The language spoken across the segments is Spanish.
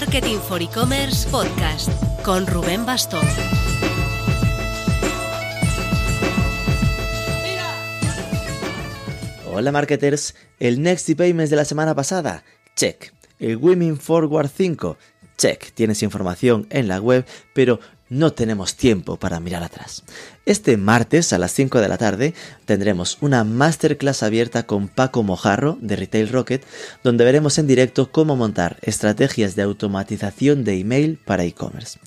Marketing for E-Commerce Podcast con Rubén Bastón. Hola marketers, el Next Payments de la semana pasada, check. El Women Forward 5, check. Tienes información en la web, pero no tenemos tiempo para mirar atrás. Este martes a las 5 de la tarde tendremos una masterclass abierta con Paco Mojarro de Retail Rocket, donde veremos en directo cómo montar estrategias de automatización de email para e-commerce.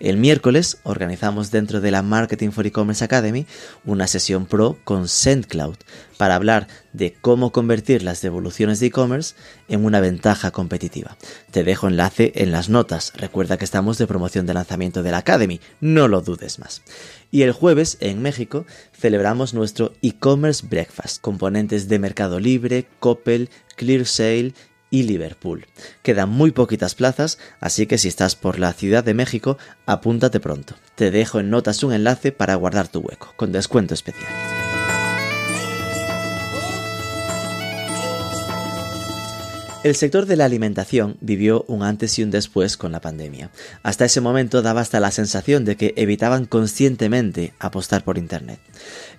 El miércoles organizamos dentro de la Marketing for E-Commerce Academy una sesión pro con SendCloud para hablar de cómo convertir las devoluciones de e-commerce en una ventaja competitiva. Te dejo enlace en las notas. Recuerda que estamos de promoción de lanzamiento de la Academy, no lo dudes más. Y el jueves, en México, celebramos nuestro e-commerce breakfast, componentes de Mercado Libre, Coppel, ClearSale y Liverpool. Quedan muy poquitas plazas, así que si estás por la Ciudad de México, apúntate pronto. Te dejo en notas un enlace para guardar tu hueco, con descuento especial. El sector de la alimentación vivió un antes y un después con la pandemia. Hasta ese momento daba hasta la sensación de que evitaban conscientemente apostar por Internet.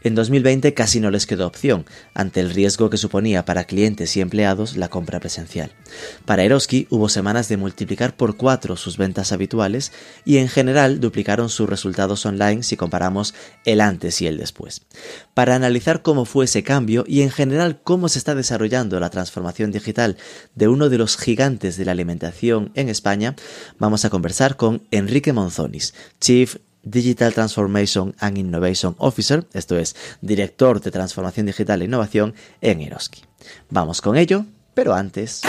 En 2020 casi no les quedó opción, ante el riesgo que suponía para clientes y empleados la compra presencial. Para Eroski hubo semanas de multiplicar por cuatro sus ventas habituales y en general duplicaron sus resultados online si comparamos el antes y el después. Para analizar cómo fue ese cambio y en general cómo se está desarrollando la transformación digital de uno de los gigantes de la alimentación en España, vamos a conversar con Enrique Monzonis, Chief Digital Transformation and Innovation Officer, esto es, director de transformación digital e innovación en Eroski. Vamos con ello, pero antes...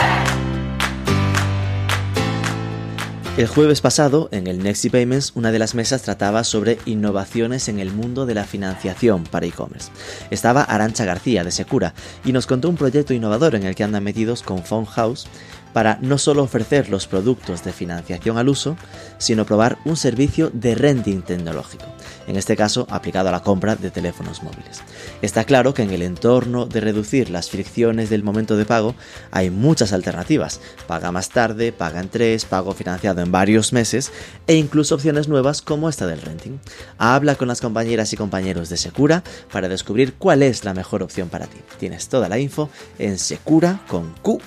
El jueves pasado, en el Nexi Payments, una de las mesas trataba sobre innovaciones en el mundo de la financiación para e-commerce. Estaba Arancha García de Secura y nos contó un proyecto innovador en el que andan metidos con Phone House para no solo ofrecer los productos de financiación al uso, sino probar un servicio de renting tecnológico, en este caso aplicado a la compra de teléfonos móviles. Está claro que en el entorno de reducir las fricciones del momento de pago hay muchas alternativas, paga más tarde, paga en tres, pago financiado en varios meses e incluso opciones nuevas como esta del renting. Habla con las compañeras y compañeros de Secura para descubrir cuál es la mejor opción para ti. Tienes toda la info en secura.es.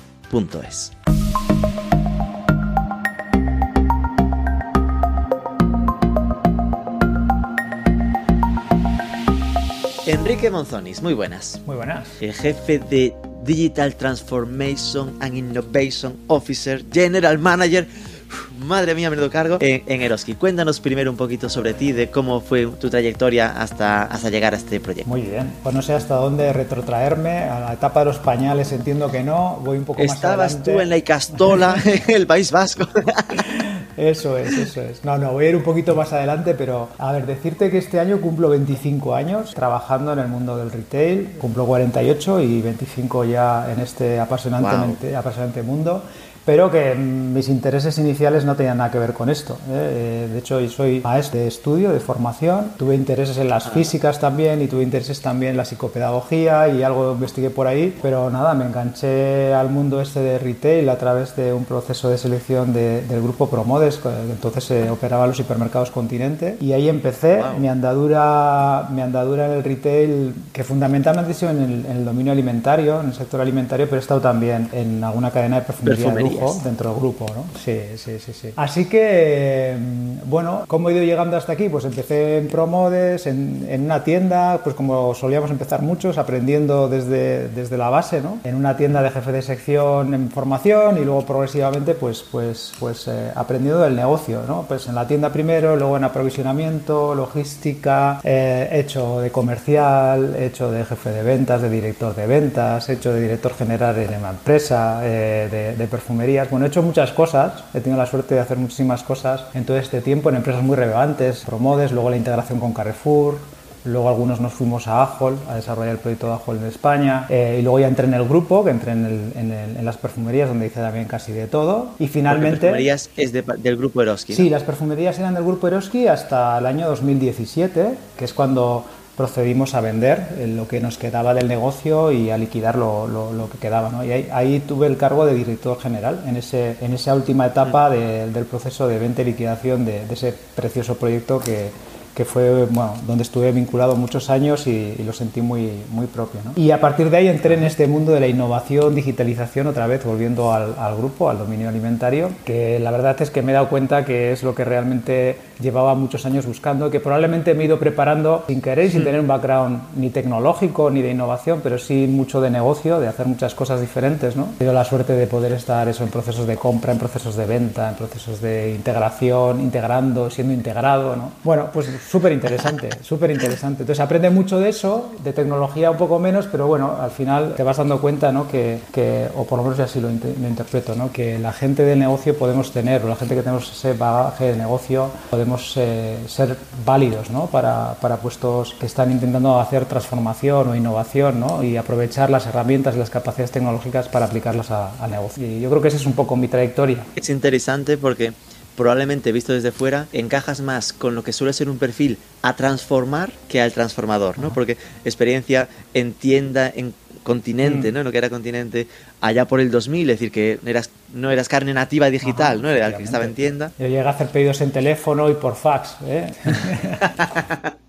Enrique Monzonis, muy buenas. Muy buenas. El jefe de Digital Transformation and Innovation Officer, General Manager. Madre mía, menudo cargo. En, en, Eroski. Cuéntanos primero un poquito sobre ti, de cómo fue tu trayectoria hasta, hasta llegar a este proyecto. Muy bien. Pues no sé hasta dónde retrotraerme. A la etapa de los pañales entiendo que no. Voy un poco más Estabas tú en la Icastola, en el País Vasco. Eso es, eso es. No, no, voy a ir un poquito más adelante, pero a ver, decirte que este año cumplo 25 años trabajando en el mundo del retail, cumplo 48 y 25 ya en este apasionantemente, wow. apasionante mundo pero que mis intereses iniciales no tenían nada que ver con esto. ¿eh? De hecho, yo soy maestro de estudio, de formación, tuve intereses en las físicas también y tuve intereses también en la psicopedagogía y algo investigué por ahí, pero nada, me enganché al mundo este de retail a través de un proceso de selección de, del grupo Promodes, que entonces se operaba los supermercados Continente, y ahí empecé wow. mi, andadura, mi andadura en el retail, que fundamentalmente ha sido en el, en el, dominio alimentario, en el sector alimentario, pero he estado también en alguna cadena de perfumería. perfumería dentro del grupo, ¿no? Sí, sí, sí, sí. Así que, bueno, ¿cómo he ido llegando hasta aquí? Pues empecé en Promodes, en, en una tienda, pues como solíamos empezar muchos, aprendiendo desde, desde la base, ¿no? En una tienda de jefe de sección en formación y luego progresivamente, pues, pues, pues eh, aprendiendo del negocio, ¿no? Pues en la tienda primero, luego en aprovisionamiento, logística, eh, hecho de comercial, hecho de jefe de ventas, de director de ventas, hecho de director general en una empresa, eh, de, de perfumería bueno, he hecho muchas cosas, he tenido la suerte de hacer muchísimas cosas en todo este tiempo en empresas muy relevantes, Promodes, luego la integración con Carrefour, luego algunos nos fuimos a Ajol a desarrollar el proyecto de Ajol en España eh, y luego ya entré en el grupo, que entré en, el, en, el, en, las perfumerías donde hice también casi de todo y finalmente... ¿Las perfumerías es de, del grupo Eroski? Sí, las perfumerías eran del grupo Eroski hasta el año 2017, que es cuando procedimos a vender lo que nos quedaba del negocio y a liquidar lo, lo, que quedaba. ¿no? Y ahí, tuve el cargo de director general en, ese, en esa última etapa del proceso de venta y liquidación de ese precioso proyecto que, que fue bueno, donde estuve vinculado muchos años y, lo sentí muy, muy propio. ¿no? Y a partir de ahí entré en este mundo de la innovación, digitalización, otra vez volviendo al, al, grupo, al dominio alimentario, que la verdad es que me he dado cuenta que es lo que realmente llevaba muchos años buscando, que probablemente me he ido preparando sin querer y sin tener un background ni tecnológico ni de innovación, pero sí mucho de negocio, de hacer muchas cosas diferentes. ¿no? He tenido la suerte de poder estar eso, en procesos de compra, en procesos de venta, en procesos de integración, integrando, siendo integrado. ¿no? Bueno, pues súper interesante, súper interesante. Entonces aprende mucho de eso, de tecnología un poco menos, pero bueno, al final te vas dando cuenta, ¿no? Que, que o por lo menos así lo, interpreto, ¿no? Que la gente del negocio podemos tener, o la gente que tenemos ese bagaje de negocio, podemos eh, ser válidos, ¿no? Para, para, puestos que están intentando hacer transformación o innovación, ¿no? Y aprovechar las herramientas y las capacidades tecnológicas para aplicarlas al negocio. Y yo creo que esa es un poco mi trayectoria. Es interesante porque probablemente visto desde fuera, encajas más con lo que suele ser un perfil a transformar que al transformador, ¿no? Porque experiencia en tienda, en continente, mm. ¿no? En lo que era continente allá por el 2000, es decir, que eras, no eras carne nativa digital, ¿no? Era el que estaba en tienda. Yo llegué a hacer pedidos en teléfono y por fax, ¿eh?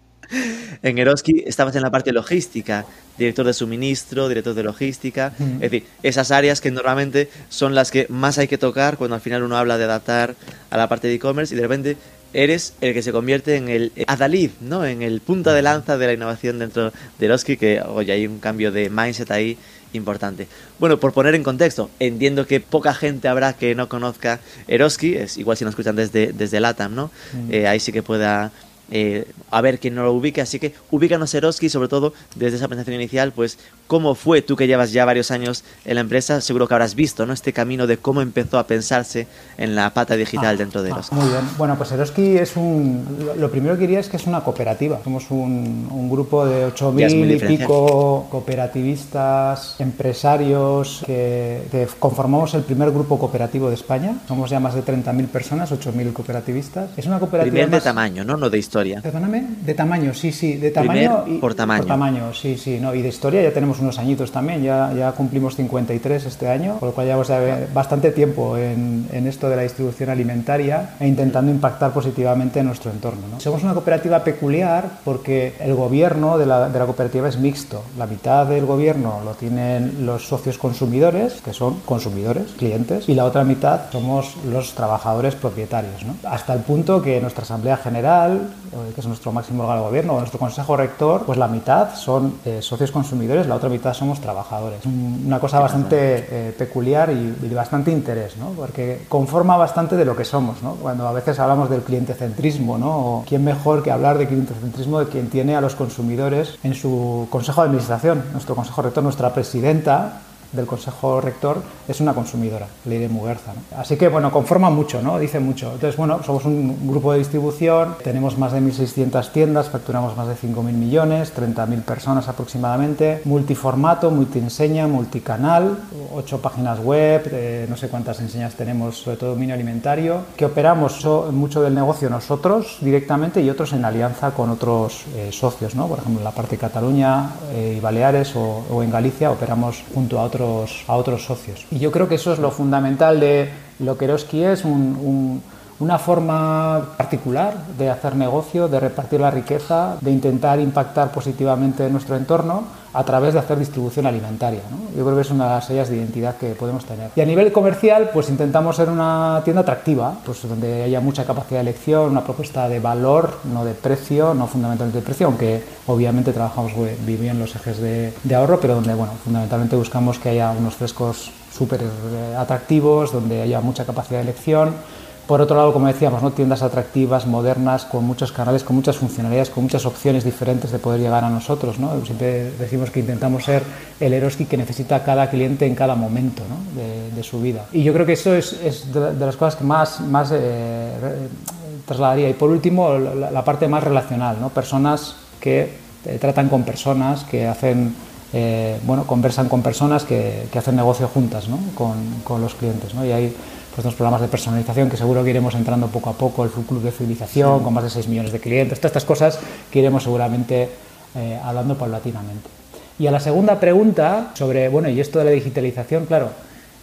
en Eroski estabas en la parte logística, director de suministro, director de logística, es decir, esas áreas que normalmente son las que más hay que tocar cuando al final uno habla de adaptar a la parte de e-commerce y de repente eres el que se convierte en el adalid, ¿no? En el punta de lanza de la innovación dentro de Eroski, que oye, hay un cambio de mindset ahí importante. Bueno, por poner en contexto, entiendo que poca gente habrá que no conozca Eroski, es igual si nos escuchan desde, desde LATAM, ¿no? Eh, ahí sí que pueda eh, a ver quién no lo ubique. Así que ubícanos Eroski, sobre todo desde esa presentación inicial, pues cómo fue tú que llevas ya varios años en la empresa, seguro que habrás visto ¿no? este camino de cómo empezó a pensarse en la pata digital ah, dentro de ah, Eroski. muy bien, bueno, pues Eroski es un, lo primero que diría es que es una cooperativa. Somos un, un grupo de 8.000 y pico cooperativistas, empresarios que, que, conformamos el primer grupo cooperativo de España. Somos ya más de 30.000 personas, 8.000 cooperativistas. Es una cooperativa primer de tamaño, ¿no? No de historia. Perdóname, de tamaño, sí, sí, de tamaño. y, por tamaño. Por tamaño, sí, sí, no, y de historia ya tenemos unos añitos también, ya, ya cumplimos 53 este año, por lo cual llevamos bastante tiempo en, en, esto de la distribución alimentaria e intentando impactar positivamente en nuestro entorno. ¿no? Somos una cooperativa peculiar porque el gobierno de la, de la cooperativa es mixto. La mitad del gobierno lo tienen los socios consumidores, que son consumidores, clientes, y la otra mitad somos los trabajadores propietarios. ¿no? Hasta el punto que nuestra Asamblea General que es nuestro máximo órgano de gobierno, o nuestro consejo rector, pues la mitad son eh, socios consumidores, la otra mitad somos trabajadores. Una cosa bastante eh, peculiar y, de bastante interés, ¿no? porque conforma bastante de lo que somos. ¿no? Cuando a veces hablamos del clientecentrismo, ¿no? o quién mejor que hablar de clientecentrismo de quien tiene a los consumidores en su consejo de administración. Nuestro consejo rector, nuestra presidenta, del Consejo Rector es una consumidora, Leire Muguerza. ¿no? Así que, bueno, conforma mucho, ¿no? Dice mucho. Entonces, bueno, somos un grupo de distribución, tenemos más de 1.600 tiendas, facturamos más de 5.000 millones, 30.000 personas aproximadamente, multiformato, multienseña, multicanal, ocho páginas web, eh, no sé cuántas enseñas tenemos, sobre todo dominio alimentario, que operamos mucho del negocio nosotros directamente y otros en alianza con otros eh, socios, ¿no? Por ejemplo, en la parte de Cataluña eh, y Baleares o, o en Galicia operamos junto a otros a otros socios. Y yo creo que eso es lo fundamental de lo que Eroski es, una forma particular de hacer negocio, de repartir la riqueza, de intentar impactar positivamente en nuestro entorno a través de hacer distribución alimentaria. Yo creo que es una de las sellas de identidad que podemos tener. Y a nivel comercial, pues intentamos ser una tienda atractiva, pues donde haya mucha capacidad de elección, una propuesta de valor, no de precio, no fundamentalmente de precio, aunque obviamente trabajamos bien los ejes de, de ahorro, pero donde, bueno, fundamentalmente buscamos que haya unos frescos súper eh, atractivos, donde haya mucha capacidad de elección por otro lado, como decíamos, ¿no? tiendas atractivas, modernas, con muchos canales, con muchas funcionalidades, con muchas opciones diferentes de poder llegar a nosotros. ¿no? Siempre decimos que intentamos ser el Eroski que necesita cada cliente en cada momento de, su vida. Y yo creo que eso es, de, las cosas que más, eh, trasladaría. Y por último, la, parte más relacional, ¿no? personas que eh, tratan con personas, que hacen... Eh, bueno, conversan con personas que, que hacen negocio juntas ¿no? con, con, los clientes. ¿no? Y hay pues los programas de personalización que seguro que iremos entrando poco a poco, el club de fidelización con más de 6 millones de clientes, todas estas cosas que iremos seguramente eh, hablando paulatinamente. Y a la segunda pregunta sobre, bueno, y esto de la digitalización, claro,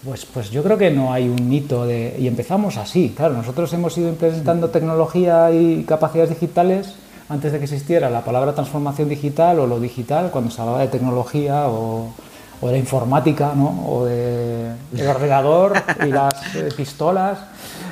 pues, pues yo creo que no hay un hito de... Y empezamos así, claro, nosotros hemos ido implementando tecnología y capacidades digitales antes de que existiera la palabra transformación digital o lo digital, cuando se hablaba de tecnología o, o de informática, ¿no? o de, de ordenador y las eh, pistolas.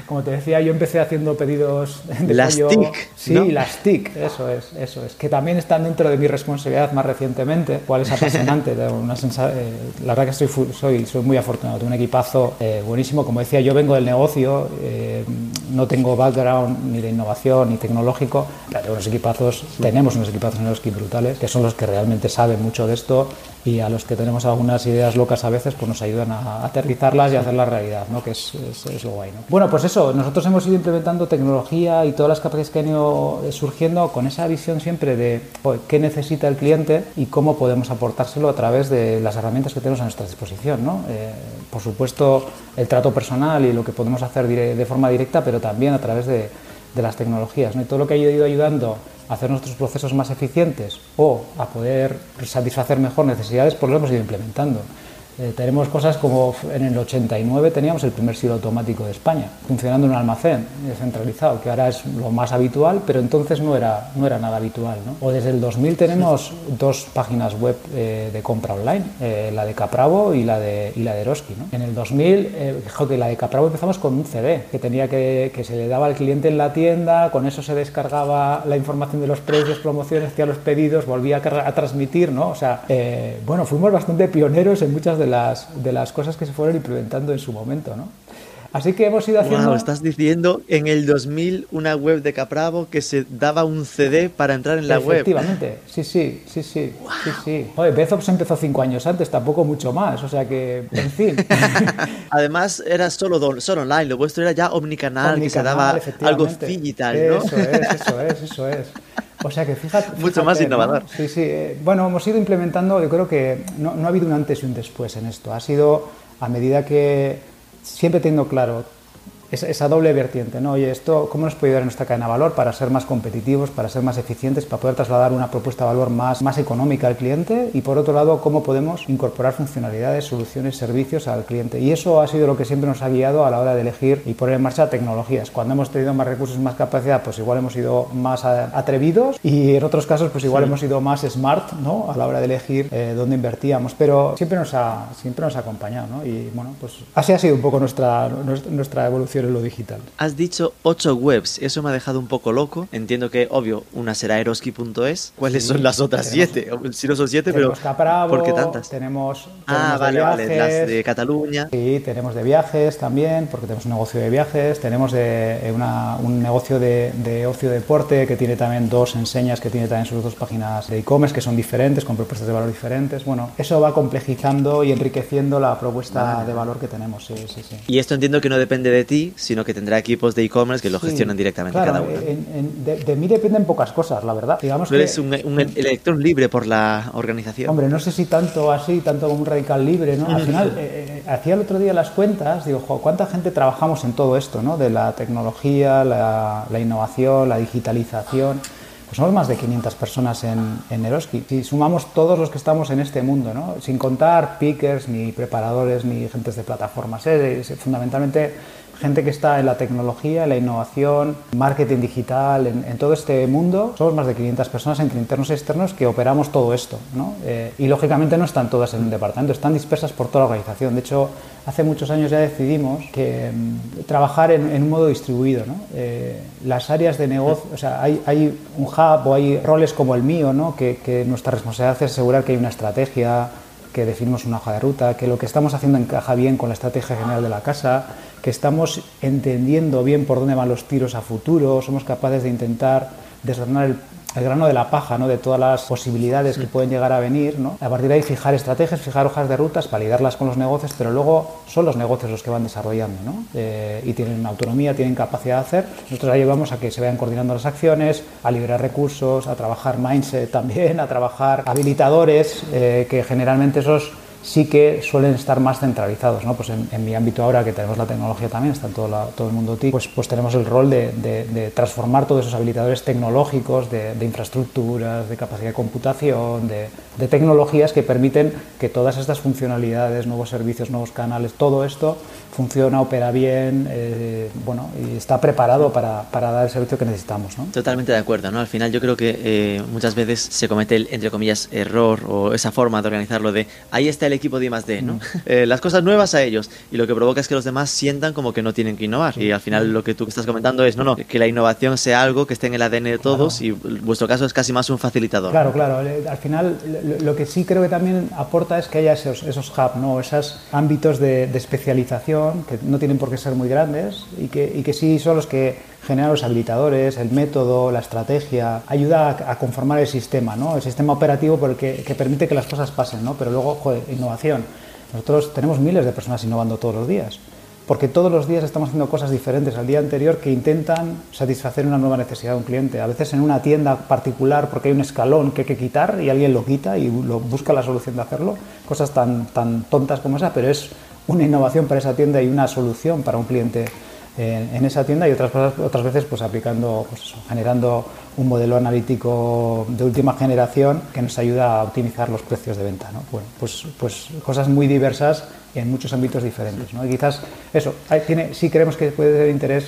Como te decía, yo empecé haciendo pedidos de las pollo. TIC, Sí, ¿no? las TIC, eso es, eso es. Que también están dentro de mi responsabilidad más recientemente, cual es apasionante. una eh, la verdad que fu- soy, soy muy afortunado, tengo un equipazo eh, buenísimo. Como decía, yo vengo del negocio, eh, no tengo background ni de innovación ni tecnológico, pero tengo unos equipazos, tenemos unos equipazos en los que brutales, que son los que realmente saben mucho de esto y a los que tenemos algunas ideas locas a veces, pues nos ayudan a aterrizarlas y a hacerlas realidad, ¿no? que es, es- es lo guay. ¿no? Bueno, pues eso, nosotros hemos ido implementando tecnología y todas las capacidades que han ido eh, surgiendo con esa visión siempre de qué necesita el cliente y cómo podemos aportárselo a través de las herramientas que tenemos a nuestra disposición. ¿no? Eh, por supuesto, el trato personal y lo que podemos hacer de forma directa, pero también a través de, las tecnologías. ¿no? Y todo lo que ha ido ayudando a hacer nuestros procesos más eficientes o a poder satisfacer mejor necesidades, pues lo hemos ido implementando. Eh, tenemos cosas como en el 89 teníamos el primer silo automático de España, funcionando en un almacén descentralizado, que ahora es lo más habitual, pero entonces no era, no era nada habitual. ¿no? O desde el 2000 tenemos dos páginas web eh, de compra online, eh, la de Capravo y la de, y la de Eroski. ¿no? En el 2000, eh, que la de Capravo empezamos con un CD, que, tenía que, que se le daba al cliente en la tienda, con eso se descargaba la información de los precios, promociones, hacía los pedidos, volvía a, a transmitir, ¿no? O sea, eh, bueno, fuimos bastante pioneros en muchas de las, de las cosas que se fueron implementando en su momento, ¿no? Así que hemos ido haciendo... Wow, estás diciendo en el 2000 una web de Capravo que se daba un CD para entrar en la web. Efectivamente, sí, sí, sí, sí, sí, sí. Oye, Bezops empezó cinco años antes, tampoco mucho más, o sea que, en fin. Además era solo, don- solo online, lo vuestro era ya omnicanal, que se Omnicanal, daba algo efectivamente. digital, ¿no? Eso es, eso es, eso es. O sea que fíjate. Mucho más ¿no? innovador. Sí, sí. eh, Bueno, hemos ido implementando, yo creo que no, no ha habido un antes y un después en esto. Ha sido a medida que siempre teniendo claro esa, esa doble vertiente, ¿no? Oye, esto, ¿cómo nos puede ayudar en nuestra cadena de valor para ser más competitivos, para ser más eficientes, para poder trasladar una propuesta de valor más, más económica al cliente? Y por otro lado, ¿cómo podemos incorporar funcionalidades, soluciones, servicios al cliente? Y eso ha sido lo que siempre nos ha guiado a la hora de elegir y poner en marcha tecnologías. Cuando hemos tenido más recursos, más capacidad, pues igual hemos sido más atrevidos y en otros casos, pues igual hemos sido más smart, ¿no? A la hora de elegir eh, dónde invertíamos. Pero siempre nos ha, siempre nos ha acompañado, ¿no? Y bueno, pues así ha sido un poco nuestra, nuestra, nuestra en lo digital. Has dicho ocho webs, eso me ha dejado un poco loco. Entiendo que, obvio, una será eroski.es. ¿Cuáles Sí, son las otras tenemos- siete? Si no son siete, pero Capravo, ¿por qué tantas? Tenemos, Ah, tenemos vale, de vale, las viajes, de Cataluña. Sí, tenemos de viajes también, porque tenemos un negocio de viajes, tenemos de, eh, una- un negocio de, de ocio deporte que tiene también dos enseñas, que tiene también sus dos páginas de e-commerce que son diferentes, con propuestas de valor diferentes. Bueno, eso va complejizando y enriqueciendo la propuesta de valor que tenemos, sí, sí, sí. Y esto entiendo que no depende de ti, sino que tendrá equipos de e-commerce que lo Sí, gestionan directamente claro, cada uno. en- en- de, de mí dependen pocas cosas, la verdad. Digamos que, eres un, un electrón libre por la organización. Hombre, no sé si tanto así, tanto como un radical libre, ¿no? Al final, eh, eh, hacía el otro día las cuentas, digo, jo, ¿cuánta gente trabajamos en todo esto, ¿no? De la tecnología, la, la innovación, la digitalización. Pues somos más de 500 personas en, en Eroski. Si sumamos todos los que estamos en este mundo, ¿no? Sin contar pickers, ni preparadores, ni gentes de plataformas. ¿eh? Es fundamentalmente gente que está en la tecnología, en la innovación, marketing digital, en, en todo este mundo. Somos más de 500 personas entre internos y externos que operamos todo esto. ¿no? Eh, y lógicamente no están todas en un departamento, están dispersas por toda la organización. De hecho, hace muchos años ya decidimos que mm, trabajar en, en un modo distribuido. ¿no? Eh, las áreas de negocio, o sea, hay, hay un hub o hay roles como el mío, ¿no? que, que nuestra responsabilidad es asegurar que hay una estrategia, que definimos una hoja de ruta, que lo que estamos haciendo encaja bien con la estrategia general de la casa, que estamos entendiendo bien por dónde van los tiros a futuro, somos capaces de intentar desgranar el, el grano de la paja, ¿no? de todas las posibilidades que pueden llegar a venir. ¿no? A partir de ahí fijar estrategias, fijar hojas de rutas, validarlas con los negocios, pero luego son los negocios los que van desarrollando ¿no? eh, y tienen autonomía, tienen capacidad de hacer. Nosotros la llevamos a que se vayan coordinando las acciones, a liberar recursos, a trabajar mindset también, a trabajar habilitadores, eh, que generalmente esos sí que suelen estar más centralizados. ¿no? Pues en, mi ámbito ahora, que tenemos la tecnología también, está todo, todo el mundo TIC, pues, pues tenemos el rol de, de, transformar todos esos habilitadores tecnológicos, de, infraestructuras, de capacidad de computación, de, tecnologías que permiten que todas estas funcionalidades, nuevos servicios, nuevos canales, todo esto funciona, opera bien, eh, bueno, y está preparado para, para, dar el servicio que necesitamos. ¿no? Totalmente de acuerdo. ¿no? Al final yo creo que eh, muchas veces se comete el, entre comillas, error o esa forma de organizarlo de ahí está el equipo de I+D, ¿no? Mm. Eh, las cosas nuevas a ellos y lo que provoca es que los demás sientan como que no tienen que innovar y al final lo que tú estás comentando es, no, no, que la innovación sea algo que esté en el ADN de todos y vuestro caso es casi más un facilitador. Claro, claro. Al final lo que sí creo que también aporta es que haya esos, esos hubs, ¿no? esos ámbitos de, especialización que no tienen por qué ser muy grandes y que, y que sí son los que generan los habilitadores, el método, la estrategia, ayuda a, conformar el sistema, ¿no? el sistema operativo porque, que permite que las cosas pasen, ¿no? pero luego, joder, innovación. Nosotros tenemos miles de personas innovando todos los días, porque todos los días estamos haciendo cosas diferentes al día anterior que intentan satisfacer una nueva necesidad de un cliente. A veces en una tienda particular porque hay un escalón que hay que quitar y alguien lo quita y busca la solución de hacerlo. Cosas tan, tan tontas como esa, pero es una innovación para esa tienda y una solución para un cliente en, esa tienda y otras otras veces pues aplicando, pues generando un modelo analítico de última generación que nos ayuda a optimizar los precios de venta. ¿no? Bueno, pues, pues cosas muy diversas en muchos ámbitos diferentes. ¿no? Quizás eso, tiene, sí creemos que puede tener interés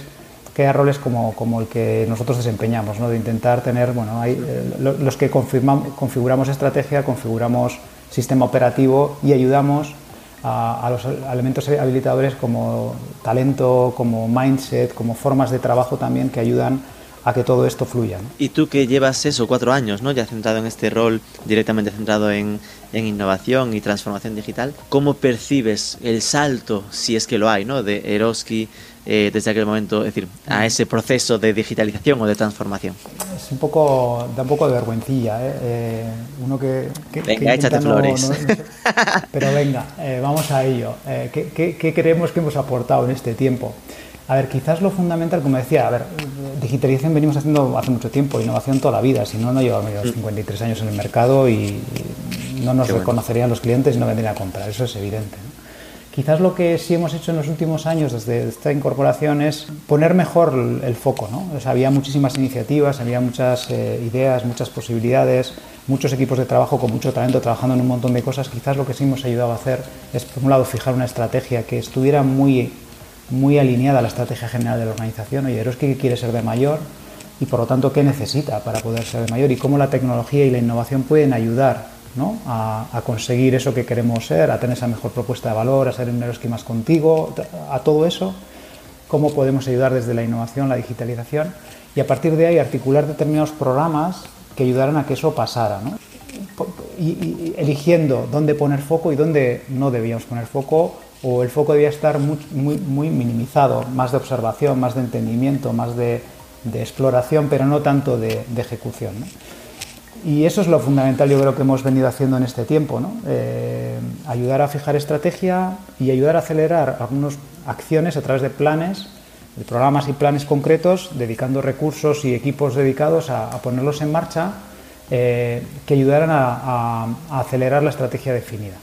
que haya roles como, como el que nosotros desempeñamos, ¿no? de intentar tener, bueno, hay, eh, los que configuramos estrategia, configuramos sistema operativo y ayudamos a, los elementos habilitadores como talento, como mindset, como formas de trabajo también que ayudan a que todo esto fluya. Y tú que llevas eso, cuatro años, ¿no? ya centrado en este rol, directamente centrado en, en, innovación y transformación digital, ¿cómo percibes el salto, si es que lo hay, ¿no? de Eroski eh, desde aquel momento, es decir, a ese proceso de digitalización o de transformación? Es un poco, da un poco de vergüencilla, ¿eh? eh uno que... venga, échate flores. pero venga, eh, vamos a ello. ¿qué, qué, qué creemos que hemos aportado en este tiempo? A ver, quizás lo fundamental, como decía, a ver, digitalización venimos haciendo hace mucho tiempo, innovación toda la vida, si no, no llevamos 53 años en el mercado y no nos reconocerían los clientes y no vendrían a comprar, eso es evidente. Quizás lo que sí hemos hecho en los últimos años desde esta incorporación es poner mejor el foco. había muchísimas iniciativas, había muchas eh, ideas, muchas posibilidades, muchos equipos de trabajo con mucho talento trabajando en un montón de cosas. Quizás lo que sí hemos ayudado a hacer es, por un lado, fijar una estrategia que estuviera muy, muy alineada a la estrategia general de la organización. Oye, Eroski quiere ser de mayor y, por lo tanto, qué necesita para poder ser de mayor y cómo la tecnología y la innovación pueden ayudar a, conseguir eso que queremos ser, a tener esa mejor propuesta de valor, a ser un Eroski más contigo, a todo eso, cómo podemos ayudar desde la innovación, la digitalización y a partir de ahí articular determinados programas que ayudaran a que eso pasara. Y, eligiendo dónde poner foco y dónde no debíamos poner foco o el foco debía estar muy, minimizado, más de observación, más de entendimiento, más de, exploración, pero no tanto de, ejecución. Y eso es lo fundamental, yo creo que hemos venido haciendo en este tiempo, ¿no? Eh, ayudar a fijar estrategia y ayudar a acelerar algunas acciones a través de planes, de programas y planes concretos, dedicando recursos y equipos dedicados a, ponerlos en marcha eh, que ayudaran a acelerar la estrategia definida.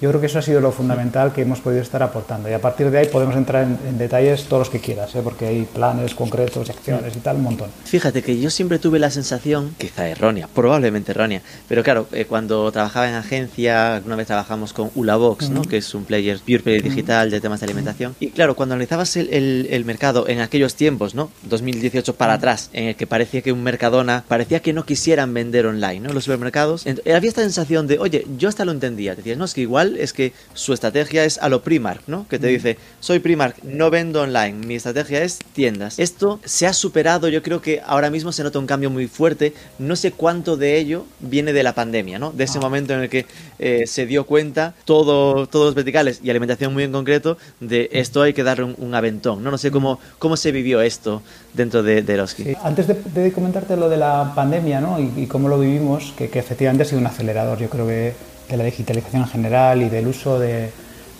Yo creo que eso ha sido lo fundamental que hemos podido estar aportando y a partir de ahí podemos entrar en, detalles todos los que quieras, ¿eh? porque hay planes concretos, acciones y tal, un montón. Fíjate que yo siempre tuve la sensación, quizá errónea, probablemente errónea, pero claro, eh, cuando trabajaba en agencia, alguna vez trabajamos con Ulabox, ¿no? que es un player pure digital de temas de alimentación, y claro, cuando analizabas el, el, mercado en aquellos tiempos, ¿no? 2018 para atrás, en el que parecía que un Mercadona, parecía que no quisieran vender online, ¿no? Los supermercados, había esta sensación de, oye, yo hasta lo entendía, decías, no, es que igual es que su estrategia es a lo Primark, ¿no? Que te mm. dice, soy Primark, no vendo online, mi estrategia es tiendas. Esto se ha superado, yo creo que ahora mismo se nota un cambio muy fuerte, no sé cuánto de ello viene de la pandemia, ¿no? De ese ah. momento en el que eh, se dio cuenta todo, todos los verticales y alimentación muy en concreto de esto hay que darle un, aventón, ¿no? No sé cómo, cómo se vivió esto dentro de, de los Antes de, comentarte lo de la pandemia, ¿no? Y, cómo lo vivimos, que, que efectivamente ha sido un acelerador, yo creo que de la digitalización en general y del uso de,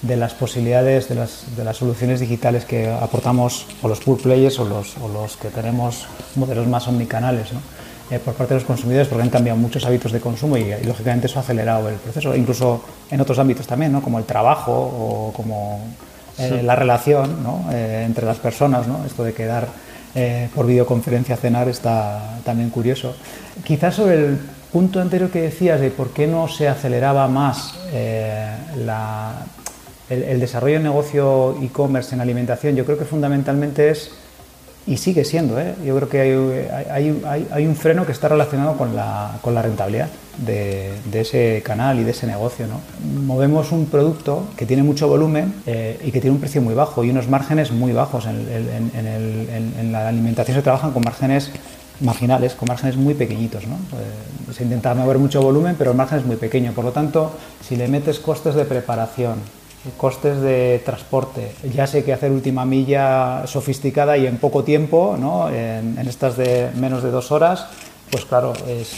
de las posibilidades de las, de las, soluciones digitales que aportamos o los pure players o los, o los que tenemos modelos más omnicanales. ¿no? por parte de los consumidores porque han cambiado muchos hábitos de consumo y, lógicamente eso ha acelerado el proceso, incluso en otros ámbitos también, ¿no? como el trabajo o como la relación ¿no? entre las personas, ¿no? esto de quedar por videoconferencia a cenar está también curioso. Quizás sobre el punto anterior que decías de por qué no se aceleraba más la, el, desarrollo de negocio e-commerce en alimentación, yo creo que fundamentalmente es, y sigue siendo, ¿eh? yo creo que hay, un freno que está relacionado con la, rentabilidad de, ese canal y de ese negocio. Movemos un producto que tiene mucho volumen eh, y que tiene un precio muy bajo y unos márgenes muy bajos. En la alimentación se trabajan con márgenes marginales, con márgenes muy pequeñitos. ¿no? Eh, se intenta mover mucho volumen, pero el margen es muy pequeño. Por lo tanto, si le metes costes de preparación, costes de transporte. Ya sé que hacer última milla sofisticada y en poco tiempo, ¿no? en, en estas de menos de dos horas, pues claro,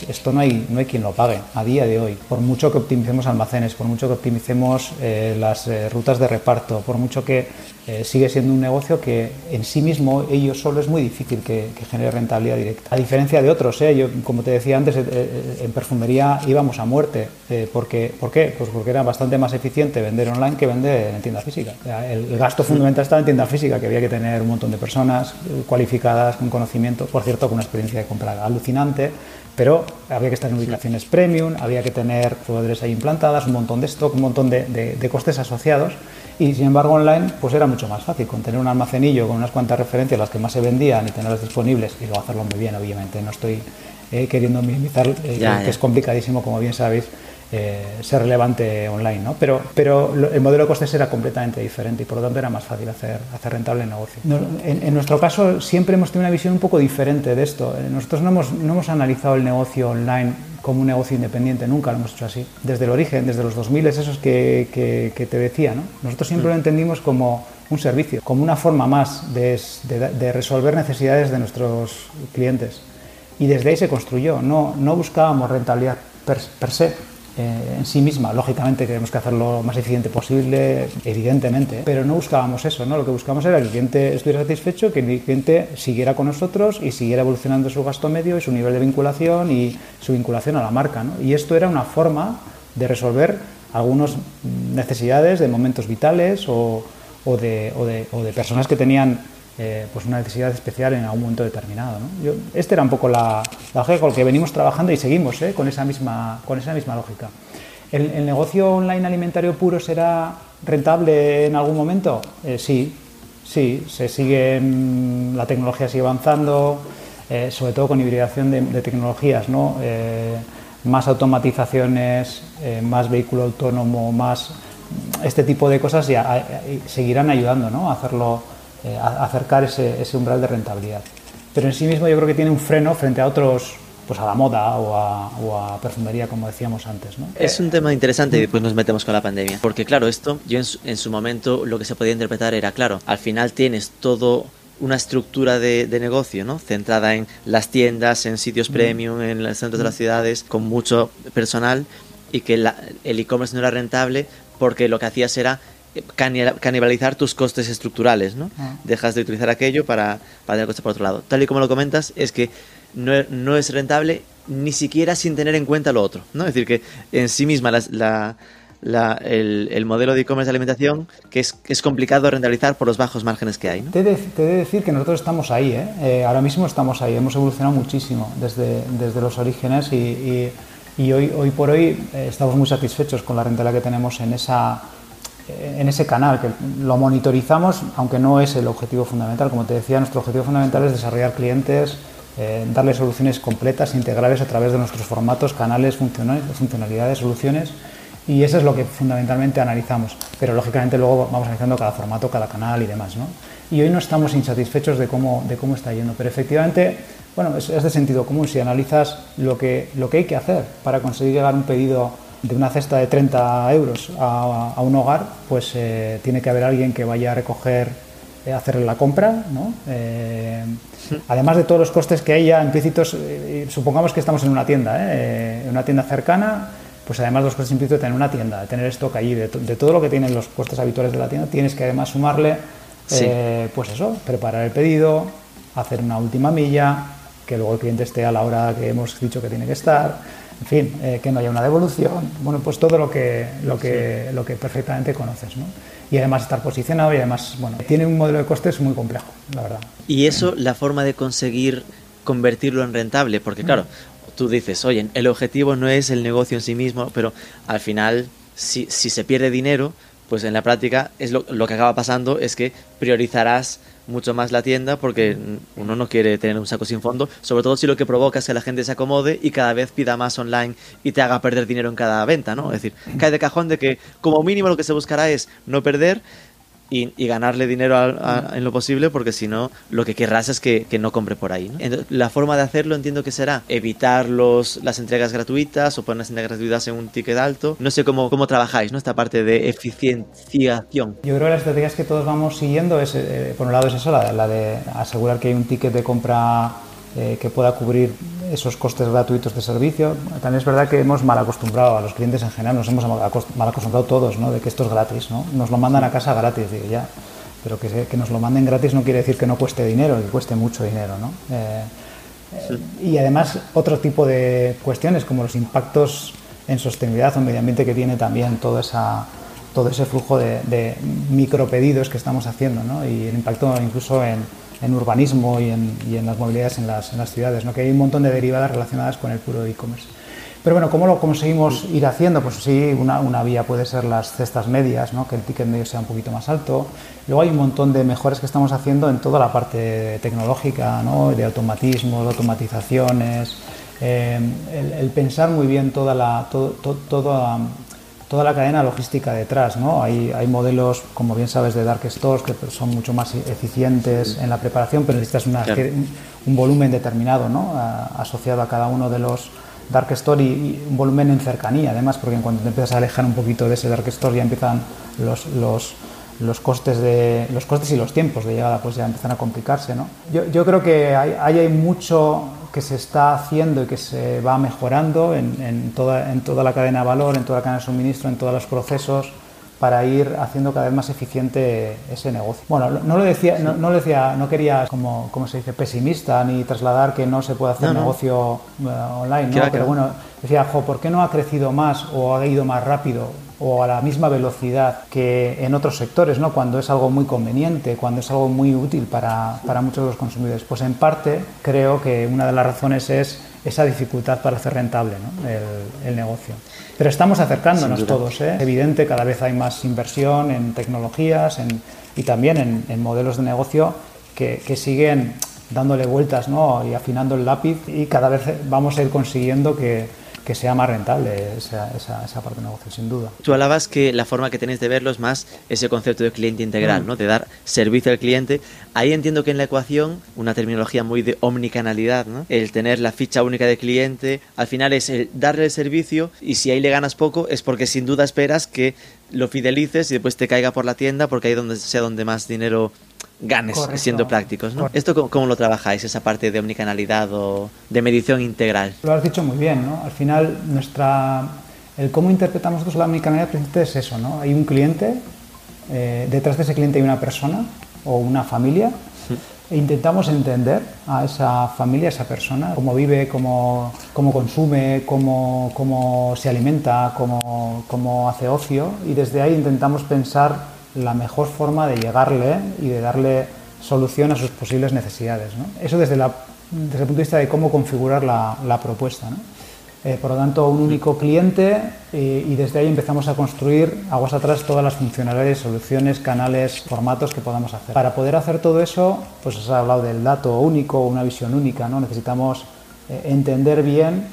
esto no hay, no hay quien lo pague a día de hoy. Por mucho que optimicemos almacenes, por mucho que optimicemos eh, las eh, rutas de reparto, por mucho que eh, sigue siendo un negocio que en sí mismo, ellos solo, es muy difícil que, genere rentabilidad directa. A diferencia de otros, yo, como te decía antes, en perfumería íbamos a muerte. porque, ¿Por qué? Pues porque era bastante más eficiente vender online que vender en tienda física. El, gasto fundamental estaba en tienda física, que había que tener un montón de personas cualificadas, con conocimiento, por cierto, con una experiencia de compra alucinante pero había que estar en ubicaciones premium, había que tener proveedores ahí implantadas, un montón de stock, un montón de, costes asociados y sin embargo online pues era mucho más fácil, con tener un almacenillo con unas cuantas referencias, las que más se vendían y tenerlas disponibles y luego hacerlo muy bien, obviamente, no estoy eh, queriendo minimizar, eh, que es complicadísimo, como bien sabéis, eh, ser relevante online, ¿no? Pero, pero el modelo de costes era completamente diferente y por lo tanto era más fácil hacer, hacer rentable el negocio. en, nuestro caso siempre hemos tenido una visión un poco diferente de esto. Eh, nosotros no hemos, no hemos analizado el negocio online como un negocio independiente, nunca lo hemos hecho así. Desde el origen, desde los 2000, esos que, que, que te decía, ¿no? Nosotros siempre lo mm. entendimos como un servicio, como una forma más de, de, resolver necesidades de nuestros clientes. Y desde ahí se construyó, no, no buscábamos rentabilidad per, per se, eh, en sí misma. Lógicamente queremos que hacerlo lo más eficiente posible, evidentemente, pero no buscábamos eso, ¿no? Lo que buscábamos era que el cliente estuviera satisfecho, que el cliente siguiera con nosotros y siguiera evolucionando su gasto medio y su nivel de vinculación y su vinculación a la marca, ¿no? Y esto era una forma de resolver algunas necesidades de momentos vitales o, o, de, o, de, o de personas que tenían eh, pues una necesidad especial en algún momento determinado. ¿no? Yo, este era un poco la, lógica con la que venimos trabajando y seguimos ¿eh? con, esa misma, con esa misma lógica. ¿El, negocio online alimentario puro será rentable en algún momento? Eh, sí, sí, se sigue, la tecnología sigue avanzando, sobre todo con hibridación de, tecnologías, ¿no? más automatizaciones, más vehículo autónomo, más este tipo de cosas ya, seguirán ayudando ¿no? a hacerlo eh, acercar ese, umbral de rentabilidad. Pero en sí mismo yo creo que tiene un freno frente a otros pues a la moda o a, perfumería, como decíamos antes. ¿no? Es un tema interesante y después nos metemos con la pandemia. Porque claro, esto, yo en su, momento lo que se podía interpretar era, claro, al final tienes todo una estructura de, negocio, ¿no? Centrada en las tiendas, en sitios mm. premium, en los centros de las mm. ciudades, con mucho personal y que el e-commerce no era rentable porque lo que hacías era canibalizar tus costes estructurales, ¿no? Ah. Dejas de utilizar aquello para, para tener costes por otro lado. Tal y como lo comentas, es que no, no, es rentable ni siquiera sin tener en cuenta lo otro, ¿no? Es decir, que en sí misma la, la, el, el, modelo de e-commerce de alimentación que es, es, complicado rentabilizar por los bajos márgenes que hay. ¿no? Te, he de, te de decir que nosotros estamos ahí, ¿eh? ¿eh? ahora mismo estamos ahí, hemos evolucionado muchísimo desde, desde los orígenes y, y, y hoy, hoy por hoy eh, estamos muy satisfechos con la rentabilidad que tenemos en esa en ese canal, que lo monitorizamos, aunque no es el objetivo fundamental. Como te decía, nuestro objetivo fundamental es desarrollar clientes, eh, darles soluciones completas, integrales a través de nuestros formatos, canales, funcionalidades, soluciones. Y eso es lo que fundamentalmente analizamos. Pero lógicamente luego vamos analizando cada formato, cada canal y demás. ¿no? Y hoy no estamos insatisfechos de cómo, de cómo está yendo. Pero efectivamente, bueno, es, de sentido común. Si analizas lo que, lo que hay que hacer para conseguir llegar un pedido de una cesta de 30 euros a, un hogar, pues eh, tiene que haber alguien que vaya a recoger, eh, hacerle la compra, ¿no? Eh, además de todos los costes que hay ya implícitos, supongamos que estamos en una tienda, en una tienda cercana, pues además de los costes implícitos de tener una tienda, de tener stock allí, de, todo lo que tienen los costes habituales de la tienda, tienes que además sumarle, pues eso, preparar el pedido, hacer una última milla, que luego el cliente esté a la hora que hemos dicho que tiene que estar, en fin, eh, que no haya una devolución, bueno, pues todo lo que, lo que, lo que perfectamente conoces, ¿no? Y además estar posicionado y además, bueno, tiene un modelo de costes muy complejo, la verdad. Y eso, la forma de conseguir convertirlo en rentable, porque claro, tú dices, oye, el objetivo no es el negocio en sí mismo, pero al final, si, si se pierde dinero, pues en la práctica es lo, lo, que acaba pasando es que priorizarás mucho más la tienda porque uno no quiere tener un saco sin fondo, sobre todo si lo que provoca es que la gente se acomode y cada vez pida más online y te haga perder dinero en cada venta, ¿no? Es decir, cae de cajón de que como mínimo lo que se buscará es no perder y, ganarle dinero en lo posible, porque si no, lo que querrás es que, no compre por ahí. la forma de hacerlo entiendo que será evitar los, las entregas gratuitas o poner las entregas gratuitas en un ticket alto. No sé cómo, cómo trabajáis, ¿no? Esta parte de eficienciación. Yo creo que las estrategias que todos vamos siguiendo es, eh, por un lado, es eso, la, la de asegurar que hay un ticket de compra eh, que pueda cubrir esos costes gratuitos de servicio. También es verdad que hemos mal acostumbrado a los clientes en general, nos hemos mal acostumbrado todos, ¿no? De que esto es gratis, ¿no? Nos lo mandan a casa gratis, digo ya. Pero que, que nos lo manden gratis no quiere decir que no cueste dinero, que cueste mucho dinero, ¿no? Eh, y además otro tipo de cuestiones como los impactos en sostenibilidad o medio ambiente que tiene también todo, esa, todo ese flujo de, de micropedidos que estamos haciendo ¿no? y el impacto incluso en, en urbanismo y en, y en las movilidades en las, en las, ciudades, ¿no? que hay un montón de derivadas relacionadas con el puro e-commerce. Pero bueno, ¿cómo lo conseguimos ir haciendo? Pues sí, una, una vía puede ser las cestas medias, ¿no? que el ticket medio sea un poquito más alto. Luego hay un montón de mejoras que estamos haciendo en toda la parte tecnológica, ¿no? de automatismos, de automatizaciones, eh, el, el, pensar muy bien toda la, todo, todo, toda, toda la cadena logística detrás. ¿no? Hay, hay, modelos, como bien sabes, de dark stores que son mucho más eficientes en la preparación, pero necesitas una, claro. un volumen determinado ¿no? a, asociado a cada uno de los dark store y, y, un volumen en cercanía, además, porque en cuanto te empiezas a alejar un poquito de ese dark store ya empiezan los, los, los, costes, de, los costes y los tiempos de llegada pues ya empiezan a complicarse. ¿no? Yo, yo creo que hay, hay mucho que se está haciendo y que se va mejorando en, en, toda, en toda la cadena de valor, en toda la cadena de suministro, en todos los procesos para ir haciendo cada vez más eficiente ese negocio. Bueno, no lo decía, no, no lo decía, no quería como, como se dice, pesimista ni trasladar que no se puede hacer no, negocio uh, online, ¿no? Claro, pero bueno, decía, jo, ¿por qué no ha crecido más o ha ido más rápido o a la misma velocidad que en otros sectores, ¿no? cuando es algo muy conveniente, cuando es algo muy útil para, para muchos de los consumidores. Pues en parte creo que una de las razones es esa dificultad para hacer rentable ¿no? el, el, negocio. Pero estamos acercándonos todos, ¿eh? es evidente, cada vez hay más inversión en tecnologías en, y también en, en, modelos de negocio que, que siguen dándole vueltas ¿no? y afinando el lápiz y cada vez vamos a ir consiguiendo que, que sea más rentable esa, esa, esa, parte de negocio, sin duda. Tú hablabas que la forma que tenéis de verlo es más ese concepto de cliente integral, mm. ¿no? de dar servicio al cliente. Ahí entiendo que en la ecuación, una terminología muy de omnicanalidad, ¿no? el tener la ficha única de cliente, al final es el darle el servicio y si ahí le ganas poco es porque sin duda esperas que lo fidelices y después te caiga por la tienda porque ahí donde sea donde más dinero ganes Correcto. siendo prácticos. ¿no? ¿Esto cómo, cómo, lo trabajáis, esa parte de omnicanalidad o de medición integral? Lo has dicho muy bien, ¿no? Al final, nuestra, el cómo interpretamos nosotros la omnicanalidad es eso, ¿no? Hay un cliente, eh, detrás de ese cliente hay una persona o una familia, sí. E intentamos entender a esa familia, a esa persona, cómo vive, cómo, cómo consume, cómo, cómo se alimenta, cómo, cómo hace ocio, y desde ahí intentamos pensar la mejor forma de llegarle y de darle solución a sus posibles necesidades. ¿no? Eso desde, desde, el punto de vista de cómo configurar la, la propuesta. ¿no? Eh, por lo tanto, un único cliente eh, y desde ahí empezamos a construir aguas atrás todas las funcionalidades, soluciones, canales, formatos que podamos hacer. Para poder hacer todo eso, pues os he hablado del dato único, una visión única. ¿no? Necesitamos eh, entender bien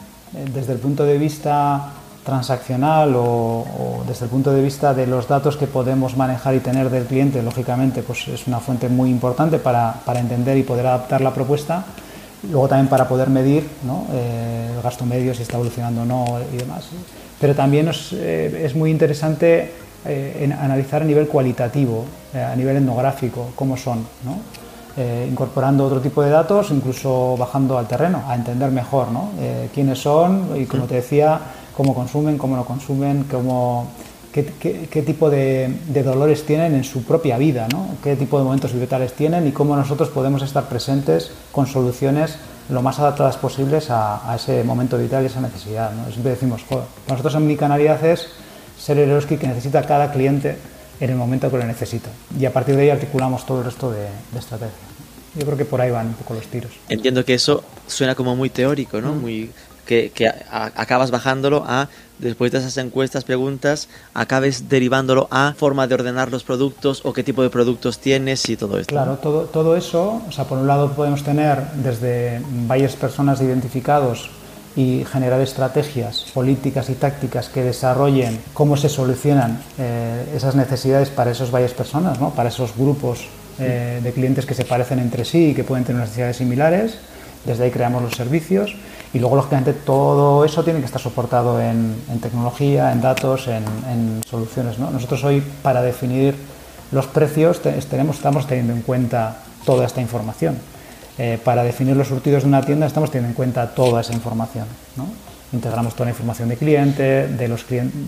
desde el punto de vista transaccional o, o, desde el punto de vista de los datos que podemos manejar y tener del cliente, lógicamente pues es una fuente muy importante para, para entender y poder adaptar la propuesta. Luego también para poder medir ¿no? eh, el gasto medio, si está evolucionando o no y demás. Pero también es, eh, es muy interesante eh, en analizar a nivel cualitativo, a nivel etnográfico, cómo son. ¿no? Incorporando otro tipo de datos, incluso bajando al terreno, a entender mejor ¿no? quiénes son y, como te decía, cómo consumen, cómo no consumen, cómo, qué, tipo de, dolores tienen en su propia vida, ¿no? qué tipo de momentos vitales tienen y cómo nosotros podemos estar presentes con soluciones lo más adaptadas posibles a, ese momento vital y esa necesidad. ¿no? Siempre decimos, joder, nosotros en Omnicanalidad es ser el Eroski que necesita cada cliente en el momento que lo necesita. Y a partir de ahí articulamos todo el resto de, de estrategias. Yo creo que por ahí van un poco los tiros. Entiendo que eso suena como muy teórico, ¿no? Mm. Muy que, acabas bajándolo a, después de esas encuestas, preguntas, acabes derivándolo a forma de ordenar los productos o qué tipo de productos tienes y todo esto. Claro, todo, todo eso, o sea, por un lado podemos tener desde varias personas identificados y generar estrategias políticas y tácticas que desarrollen cómo se solucionan eh, esas necesidades para esas varias personas, ¿no? para esos grupos eh, de clientes que se parecen entre sí y que pueden tener necesidades similares. Desde ahí creamos los servicios y luego, lógicamente, todo eso tiene que estar soportado en, tecnología, en datos, en, soluciones. Nosotros hoy, para definir los precios, tenemos, estamos teniendo en cuenta toda esta información. Eh, para definir los surtidos de una tienda, estamos teniendo en cuenta toda esa información. Integramos toda la información de cliente, de los clientes,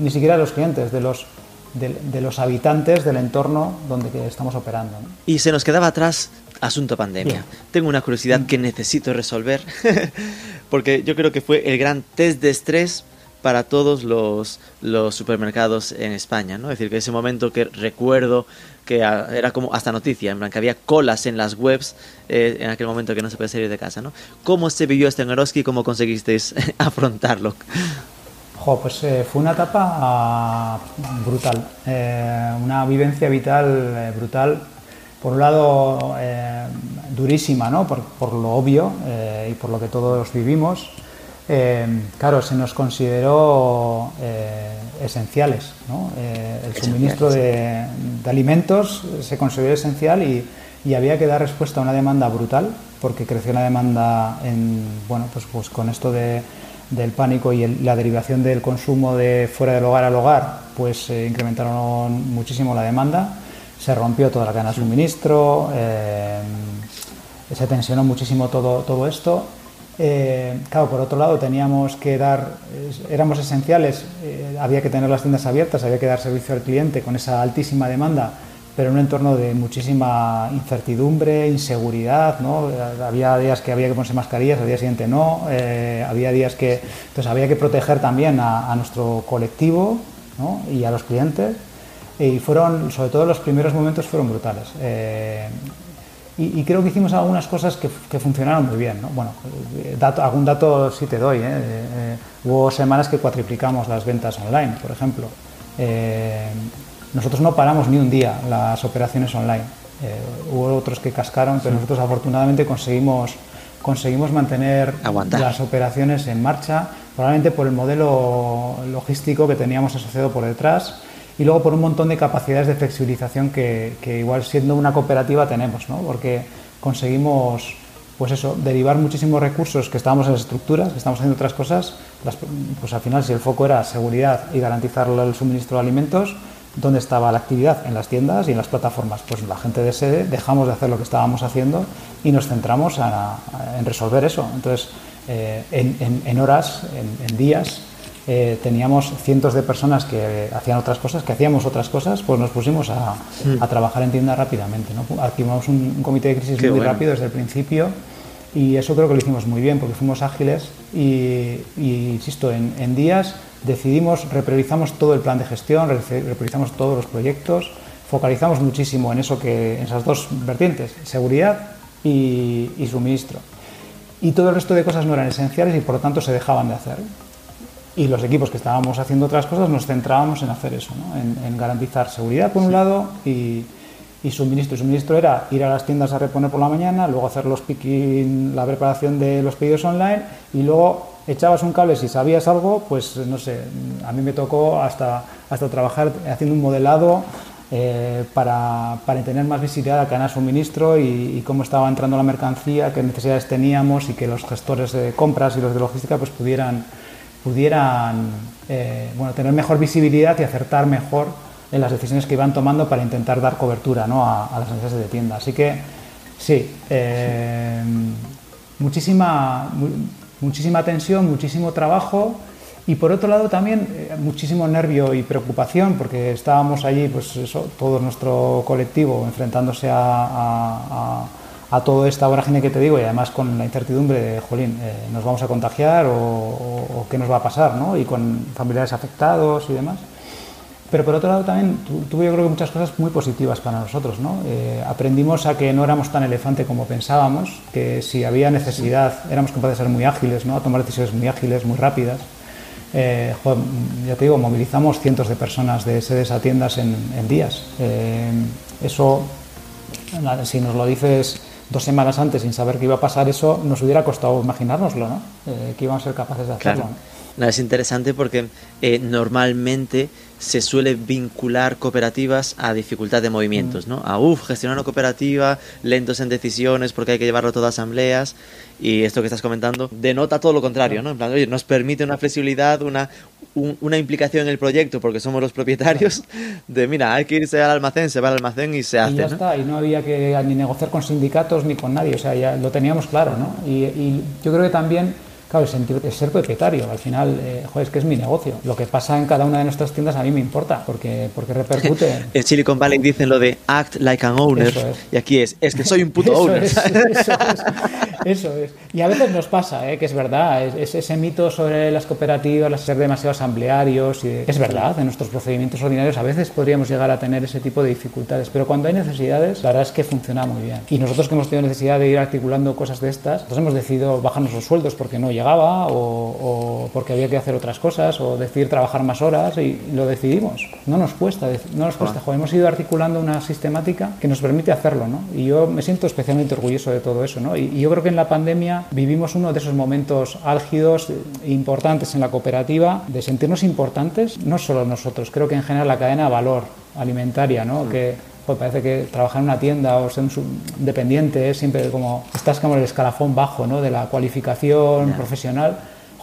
ni siquiera de los clientes, de los de, los habitantes del entorno donde estamos operando. Y se nos quedaba atrás asunto pandemia. Tengo una curiosidad que necesito resolver, porque yo creo que fue el gran test de estrés para todos los, los supermercados en España, ¿no? Es decir, que ese momento que recuerdo que era como hasta noticia, en plan que había colas en las webs eh, en aquel momento que no se puede salir de casa, ¿no? ¿Cómo se vivió este en y cómo conseguisteis afrontarlo? pues eh, fue una etapa ah, brutal, eh, una vivencia vital brutal por un lado, eh, durísima, ¿no? por, por, lo obvio eh, y por lo que todos vivimos. Eh, claro, se nos consideró esenciales. ¿no? el suministro de, de, alimentos se consideró esencial y, y, había que dar respuesta a una demanda brutal, porque creció la demanda en, bueno, pues, pues con esto de, del pánico y la derivación del consumo de fuera del hogar al hogar, pues incrementaron muchísimo la demanda se rompió toda la cadena de suministro, eh, se tensionó muchísimo todo, todo esto. Eh, claro, por otro lado teníamos que dar, éramos esenciales, eh, había que tener las tiendas abiertas, había que dar servicio al cliente con esa altísima demanda, pero en un entorno de muchísima incertidumbre, inseguridad, ¿no? Había días que había que ponerse mascarillas, al día siguiente no, había días que... Entonces había que proteger también a, a nuestro colectivo ¿no? y a los clientes y fueron, sobre todo los primeros momentos fueron brutales. Eh, y, creo que hicimos algunas cosas que, que funcionaron muy bien. ¿no? Bueno, eh, dato, algún dato sí te doy. ¿eh? hubo semanas que cuatriplicamos las ventas online, por ejemplo. nosotros no paramos ni un día las operaciones online. hubo otros que cascaron, pero nosotros afortunadamente conseguimos, conseguimos mantener las operaciones en marcha, probablemente por el modelo logístico que teníamos asociado por detrás y luego por un montón de capacidades de flexibilización que, igual siendo una cooperativa tenemos, ¿no? porque conseguimos pues eso, derivar muchísimos recursos que estábamos en las estructuras, que estamos haciendo otras cosas, pues al final si el foco era seguridad y garantizar el suministro de alimentos, ¿dónde estaba la actividad? En las tiendas y en las plataformas. Pues la gente de sede dejamos de hacer lo que estábamos haciendo y nos centramos en resolver eso. Entonces, eh, en, horas, en días, eh, teníamos cientos de personas que hacían otras cosas, que hacíamos otras cosas, pues nos pusimos a, mm. trabajar en tienda rápidamente. ¿no? Activamos un, comité de crisis muy rápido desde el principio y eso creo que lo hicimos muy bien porque fuimos ágiles y, insisto, en, días decidimos, repriorizamos todo el plan de gestión, repriorizamos todos los proyectos, focalizamos muchísimo en eso que, en esas dos vertientes, seguridad y, y suministro. Y todo el resto de cosas no eran esenciales y por lo tanto se dejaban de hacer y los equipos que estábamos haciendo otras cosas nos centrábamos en hacer eso, en, garantizar seguridad por un lado y, y suministro. suministro era ir a las tiendas a reponer por la mañana, luego hacer los picking, la preparación de los pedidos online y luego echabas un cable si sabías algo, pues no sé, a mí me tocó hasta, hasta trabajar haciendo un modelado eh, para, para, tener más visibilidad a cadena de suministro y, y, cómo estaba entrando la mercancía, qué necesidades teníamos y que los gestores de compras y los de logística pues pudieran pudieran eh, bueno, tener mejor visibilidad y acertar mejor en las decisiones que iban tomando para intentar dar cobertura ¿no? a, las necesidades de tienda. Así que sí, eh, muchísima, muchísima tensión, muchísimo trabajo Y por otro lado también eh, muchísimo nervio y preocupación porque estábamos allí, pues eso, todo nuestro colectivo enfrentándose a, toda esta vorágine que te digo y además con la incertidumbre de, jolín, eh, ¿nos vamos a contagiar o, o, qué nos va a pasar? ¿no? Y con familiares afectados y demás. Pero por otro lado también tuve yo creo que muchas cosas muy positivas para nosotros. ¿no? Eh, aprendimos a que no éramos tan elefante como pensábamos, que si había necesidad éramos capaces de ser muy ágiles, ¿no? a tomar decisiones muy ágiles, muy rápidas. Eh, ya te digo, movilizamos cientos de personas de sedes a tiendas en, días. Eh, eso, si nos lo dices dos semanas antes sin saber qué iba a pasar, eso nos hubiera costado imaginárnoslo, ¿no? que íbamos a ser capaces de hacerlo. Es interesante porque normalmente se suele vincular cooperativas a dificultad de movimientos, ¿no? A, uff, gestionar una cooperativa, lentos en decisiones porque hay que llevarlo todo a asambleas y esto que estás comentando denota todo lo contrario, ¿no? En plan, oye, nos permite una flexibilidad, una, una implicación en el proyecto porque somos los propietarios de, mira, hay que irse al almacén, se va al almacén y se hace, Y ya está, y no había que ni negociar con sindicatos ni con nadie, o sea, ya lo teníamos claro, ¿no? y, y yo creo que también Claro, el ser propietario, al final, eh, joder, es que es mi negocio. Lo que pasa en cada una de nuestras tiendas a mí me importa, porque, porque repercute. en Silicon Valley dicen lo de act like an owner, y aquí es, es que soy un puto owner. eso, es, eso, es, Y a veces nos pasa, eh, que es verdad, es, ese mito sobre las cooperativas, las ser demasiado asamblearios, y es verdad, en nuestros procedimientos ordinarios a veces podríamos llegar a tener ese tipo de dificultades, pero cuando hay necesidades, la verdad es que funciona muy bien. Y nosotros que hemos tenido necesidad de ir articulando cosas de estas, nosotros hemos decidido bajarnos los sueldos porque no llegaba o, porque había que hacer otras cosas o decir trabajar más horas y lo decidimos. No nos cuesta, no nos cuesta. hemos ido articulando una sistemática que nos permite hacerlo, ¿no? Y yo me siento especialmente orgulloso de todo eso, ¿no? Y, y yo creo que en la pandemia vivimos uno de esos momentos álgidos e importantes en la cooperativa de sentirnos importantes, no solo nosotros, creo que en general la cadena de valor alimentaria, ¿no? Que pues parece que trabajar en una tienda o ser un dependiente es siempre como estás como el escalafón bajo ¿no? de la cualificación profesional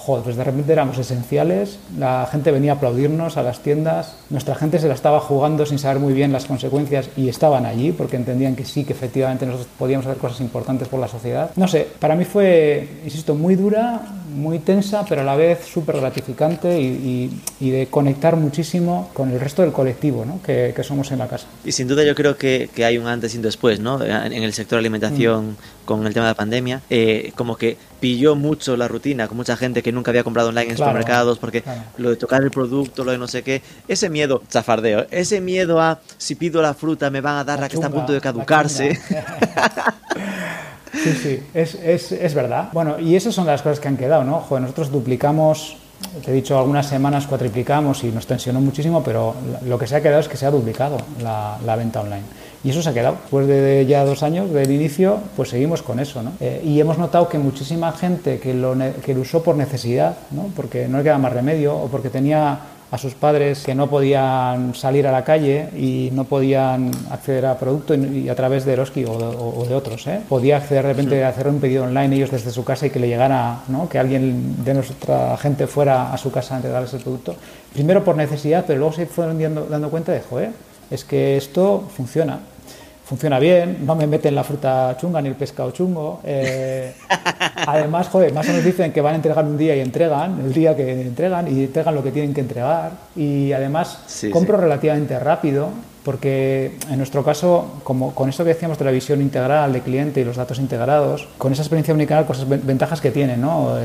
joder, pues de repente éramos esenciales, la gente venía a aplaudirnos a las tiendas, nuestra gente se la estaba jugando sin saber muy bien las consecuencias y estaban allí porque entendían que sí, que efectivamente nosotros podíamos hacer cosas importantes por la sociedad. No sé, para mí fue, insisto, muy dura, muy tensa, pero a la vez súper gratificante y, de conectar muchísimo con el resto del colectivo ¿no? que, somos en la casa. Y sin duda yo creo que, que, hay un antes y un después ¿no? en el sector alimentación mm. con el tema de la pandemia, eh, como que pilló mucho la rutina con mucha gente que nunca había comprado online en supermercados porque lo de tocar el producto, lo de no sé qué, ese miedo, chafardeo, ese miedo a si pido la fruta me van a dar la, que está a punto de caducarse. Sí, sí, es, es, es, verdad. Bueno, y esas son las cosas que han quedado, ¿no? Joder, nosotros duplicamos, te he dicho, algunas semanas cuatriplicamos y nos tensionó muchísimo, pero lo que se ha quedado es que se ha duplicado la, la venta online. Y eso se ha quedado. Después de ya dos años del inicio, pues seguimos con eso, ¿no? Eh, y hemos notado que muchísima gente que lo, que lo usó por necesidad, ¿no? Porque no le queda más remedio o porque tenía a sus padres que no podían salir a la calle y no podían acceder a producto y, a través de Eroski o, de, otros. ¿eh? Podía acceder de repente a hacer un pedido online ellos desde su casa y que le llegara, ¿no? que alguien de nuestra gente fuera a su casa a entregarles el producto. Primero por necesidad, pero luego se fueron dando, dando cuenta de, joder, es que esto funciona funciona bien, no me meten la fruta chunga ni el pescado chungo. Eh, además, joder, más o menos dicen que van a entregar un día y entregan, el día que entregan y entregan lo que tienen que entregar. Y además compro relativamente rápido porque en nuestro caso, como con esto que decíamos de la visión integral de cliente y los datos integrados, con esa experiencia unicanal, cosas ventajas que tiene, ¿no?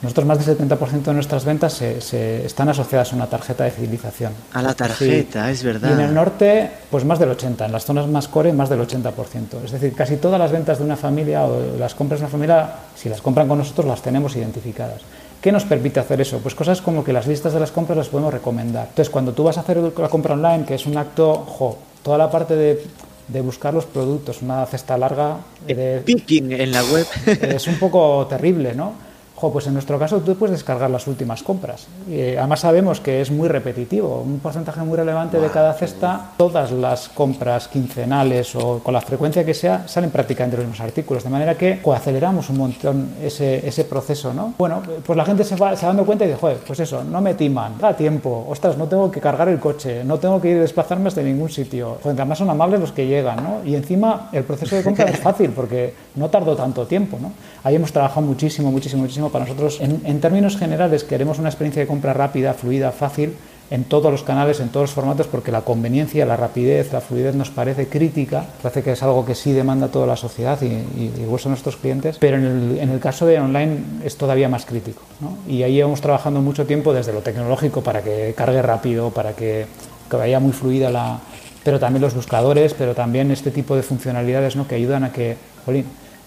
nosotros más del 70% de nuestras ventas se, están asociadas a una tarjeta de fidelización. A la tarjeta, es verdad. Y en el norte, pues más del 80%, en las zonas más core, más del 80%. Es decir, casi todas las ventas de una familia o las compras de una familia, si las compran con nosotros, las tenemos identificadas. ¿Qué nos permite hacer eso? Pues cosas como que las listas de las compras las podemos recomendar. Entonces, cuando tú vas a hacer la compra online, que es un acto, jo, toda la parte de, de buscar los productos, una cesta larga... De, picking en la web. Es un poco terrible, ¿no? Pues en nuestro caso tú puedes descargar las últimas compras. Y además sabemos que es muy repetitivo, un porcentaje muy relevante de cada cesta, todas las compras quincenales o con la frecuencia que sea salen prácticamente los mismos artículos, de manera que aceleramos un montón ese, ese proceso. ¿no? Bueno, pues la gente se va, se dando cuenta y dice, joder, pues eso, no me timan, da tiempo, ostras, no tengo que cargar el coche, no tengo que ir a desplazarme hasta ningún sitio. Joder, además son amables los que llegan, ¿no? Y encima el proceso de compra es fácil porque no tardo tanto tiempo, ¿no? Ahí hemos trabajado muchísimo, muchísimo, muchísimo para nosotros. En, términos generales, queremos una experiencia de compra rápida, fluida, fácil en todos los canales, en todos los formatos, porque la conveniencia, la rapidez, la fluidez nos parece crítica, parece que es algo que sí demanda toda la sociedad y, y, de nuestros clientes, pero en el, caso de online es todavía más crítico. Y ahí hemos trabajando mucho tiempo desde lo tecnológico para que cargue rápido, para que, que vaya muy fluida la... pero también los buscadores, pero también este tipo de funcionalidades ¿no? que ayudan a que,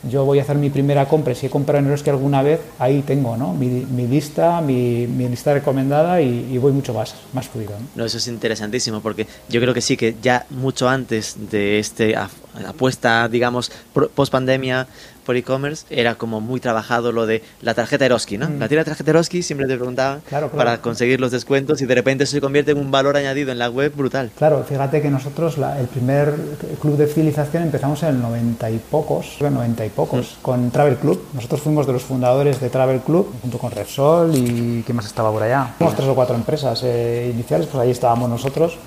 yo voy a hacer mi primera compra, si he comprado en Eroski alguna vez, ahí tengo ¿no? mi, mi lista, mi, mi, lista recomendada y, voy mucho más, más fluido. ¿no? eso es interesantísimo porque yo creo que sí, que ya mucho antes de este apuesta, digamos, post pandemia por e-commerce, era como muy trabajado lo de la tarjeta Eroski, ¿no? Mm. La tira tarjeta Eroski siempre te preguntaban claro, claro. para conseguir los descuentos y de repente eso se convierte en un valor añadido en la web brutal. Claro, fíjate que nosotros la, el primer club de fidelización empezamos en el 90 y pocos, 90 y pocos, mm. con Travel Club. Nosotros fuimos de los fundadores de Travel Club, junto con Repsol y ¿qué más estaba por allá? Fuimos tres o cuatro empresas eh, iniciales, pues ahí estábamos nosotros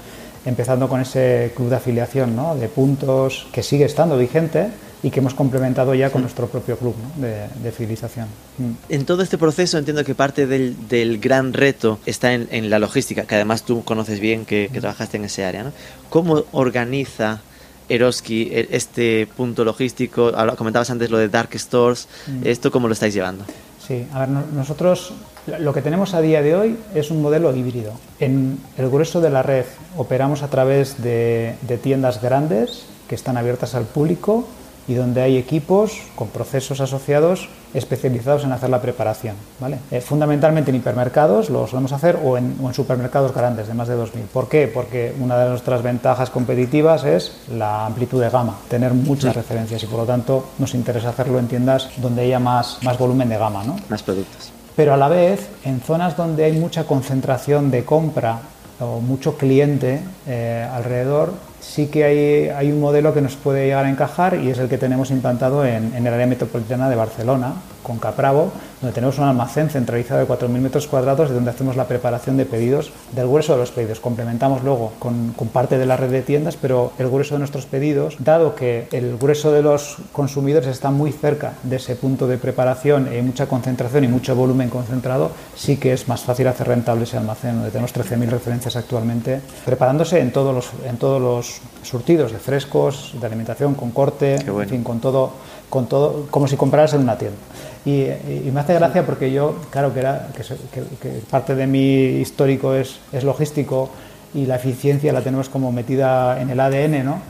empezando con ese club de afiliación ¿no? de puntos que sigue estando vigente y que hemos complementado ya con nuestro propio club ¿no? de, de, fidelización. Mm. En todo este proceso entiendo que parte del, del gran reto está en, en, la logística, que además tú conoces bien, que, que trabajaste en ese área. ¿no? ¿Cómo organiza Eroski este punto logístico? Comentabas antes lo de Dark Stores, mm. ¿esto cómo lo estáis llevando? Sí, a ver, nosotros lo que tenemos a día de hoy es un modelo híbrido. En el grueso de la red operamos a través de, de tiendas grandes que están abiertas al público y donde hay equipos con procesos asociados especializados en hacer la preparación. ¿vale? Eh, fundamentalmente en hipermercados lo solemos hacer o en, o en, supermercados grandes de más de 2.000. ¿Por qué? Porque una de nuestras ventajas competitivas es la amplitud de gama, tener muchas sí. referencias y por lo tanto nos interesa hacerlo en tiendas donde haya más, más volumen de gama. ¿no? Más productos. Pero a la vez, en zonas donde hay mucha concentración de compra o mucho cliente eh, alrededor, sí que hay, un modelo que nos puede llegar a encajar y es el que tenemos implantado en el área metropolitana de Barcelona, con Capravo, donde tenemos un almacén centralizado de 4.000 metros cuadrados y donde hacemos la preparación de pedidos del grueso de los pedidos. Complementamos luego con, con, parte de la red de tiendas, pero el grueso de nuestros pedidos, dado que el grueso de los consumidores está muy cerca de ese punto de preparación, hay mucha concentración y mucho volumen concentrado, sí que es más fácil hacer rentable ese almacén, donde tenemos 13.000 referencias actualmente, preparándose en todos los, en todos los surtidos de frescos, de alimentación con corte, bueno. en fin, con todo, con todo, como si compraras en una tienda. Y, y, me hace gracia porque yo, claro, que, era, que, que, que parte de mi histórico es, es, logístico y la eficiencia la tenemos como metida en el ADN, ¿no?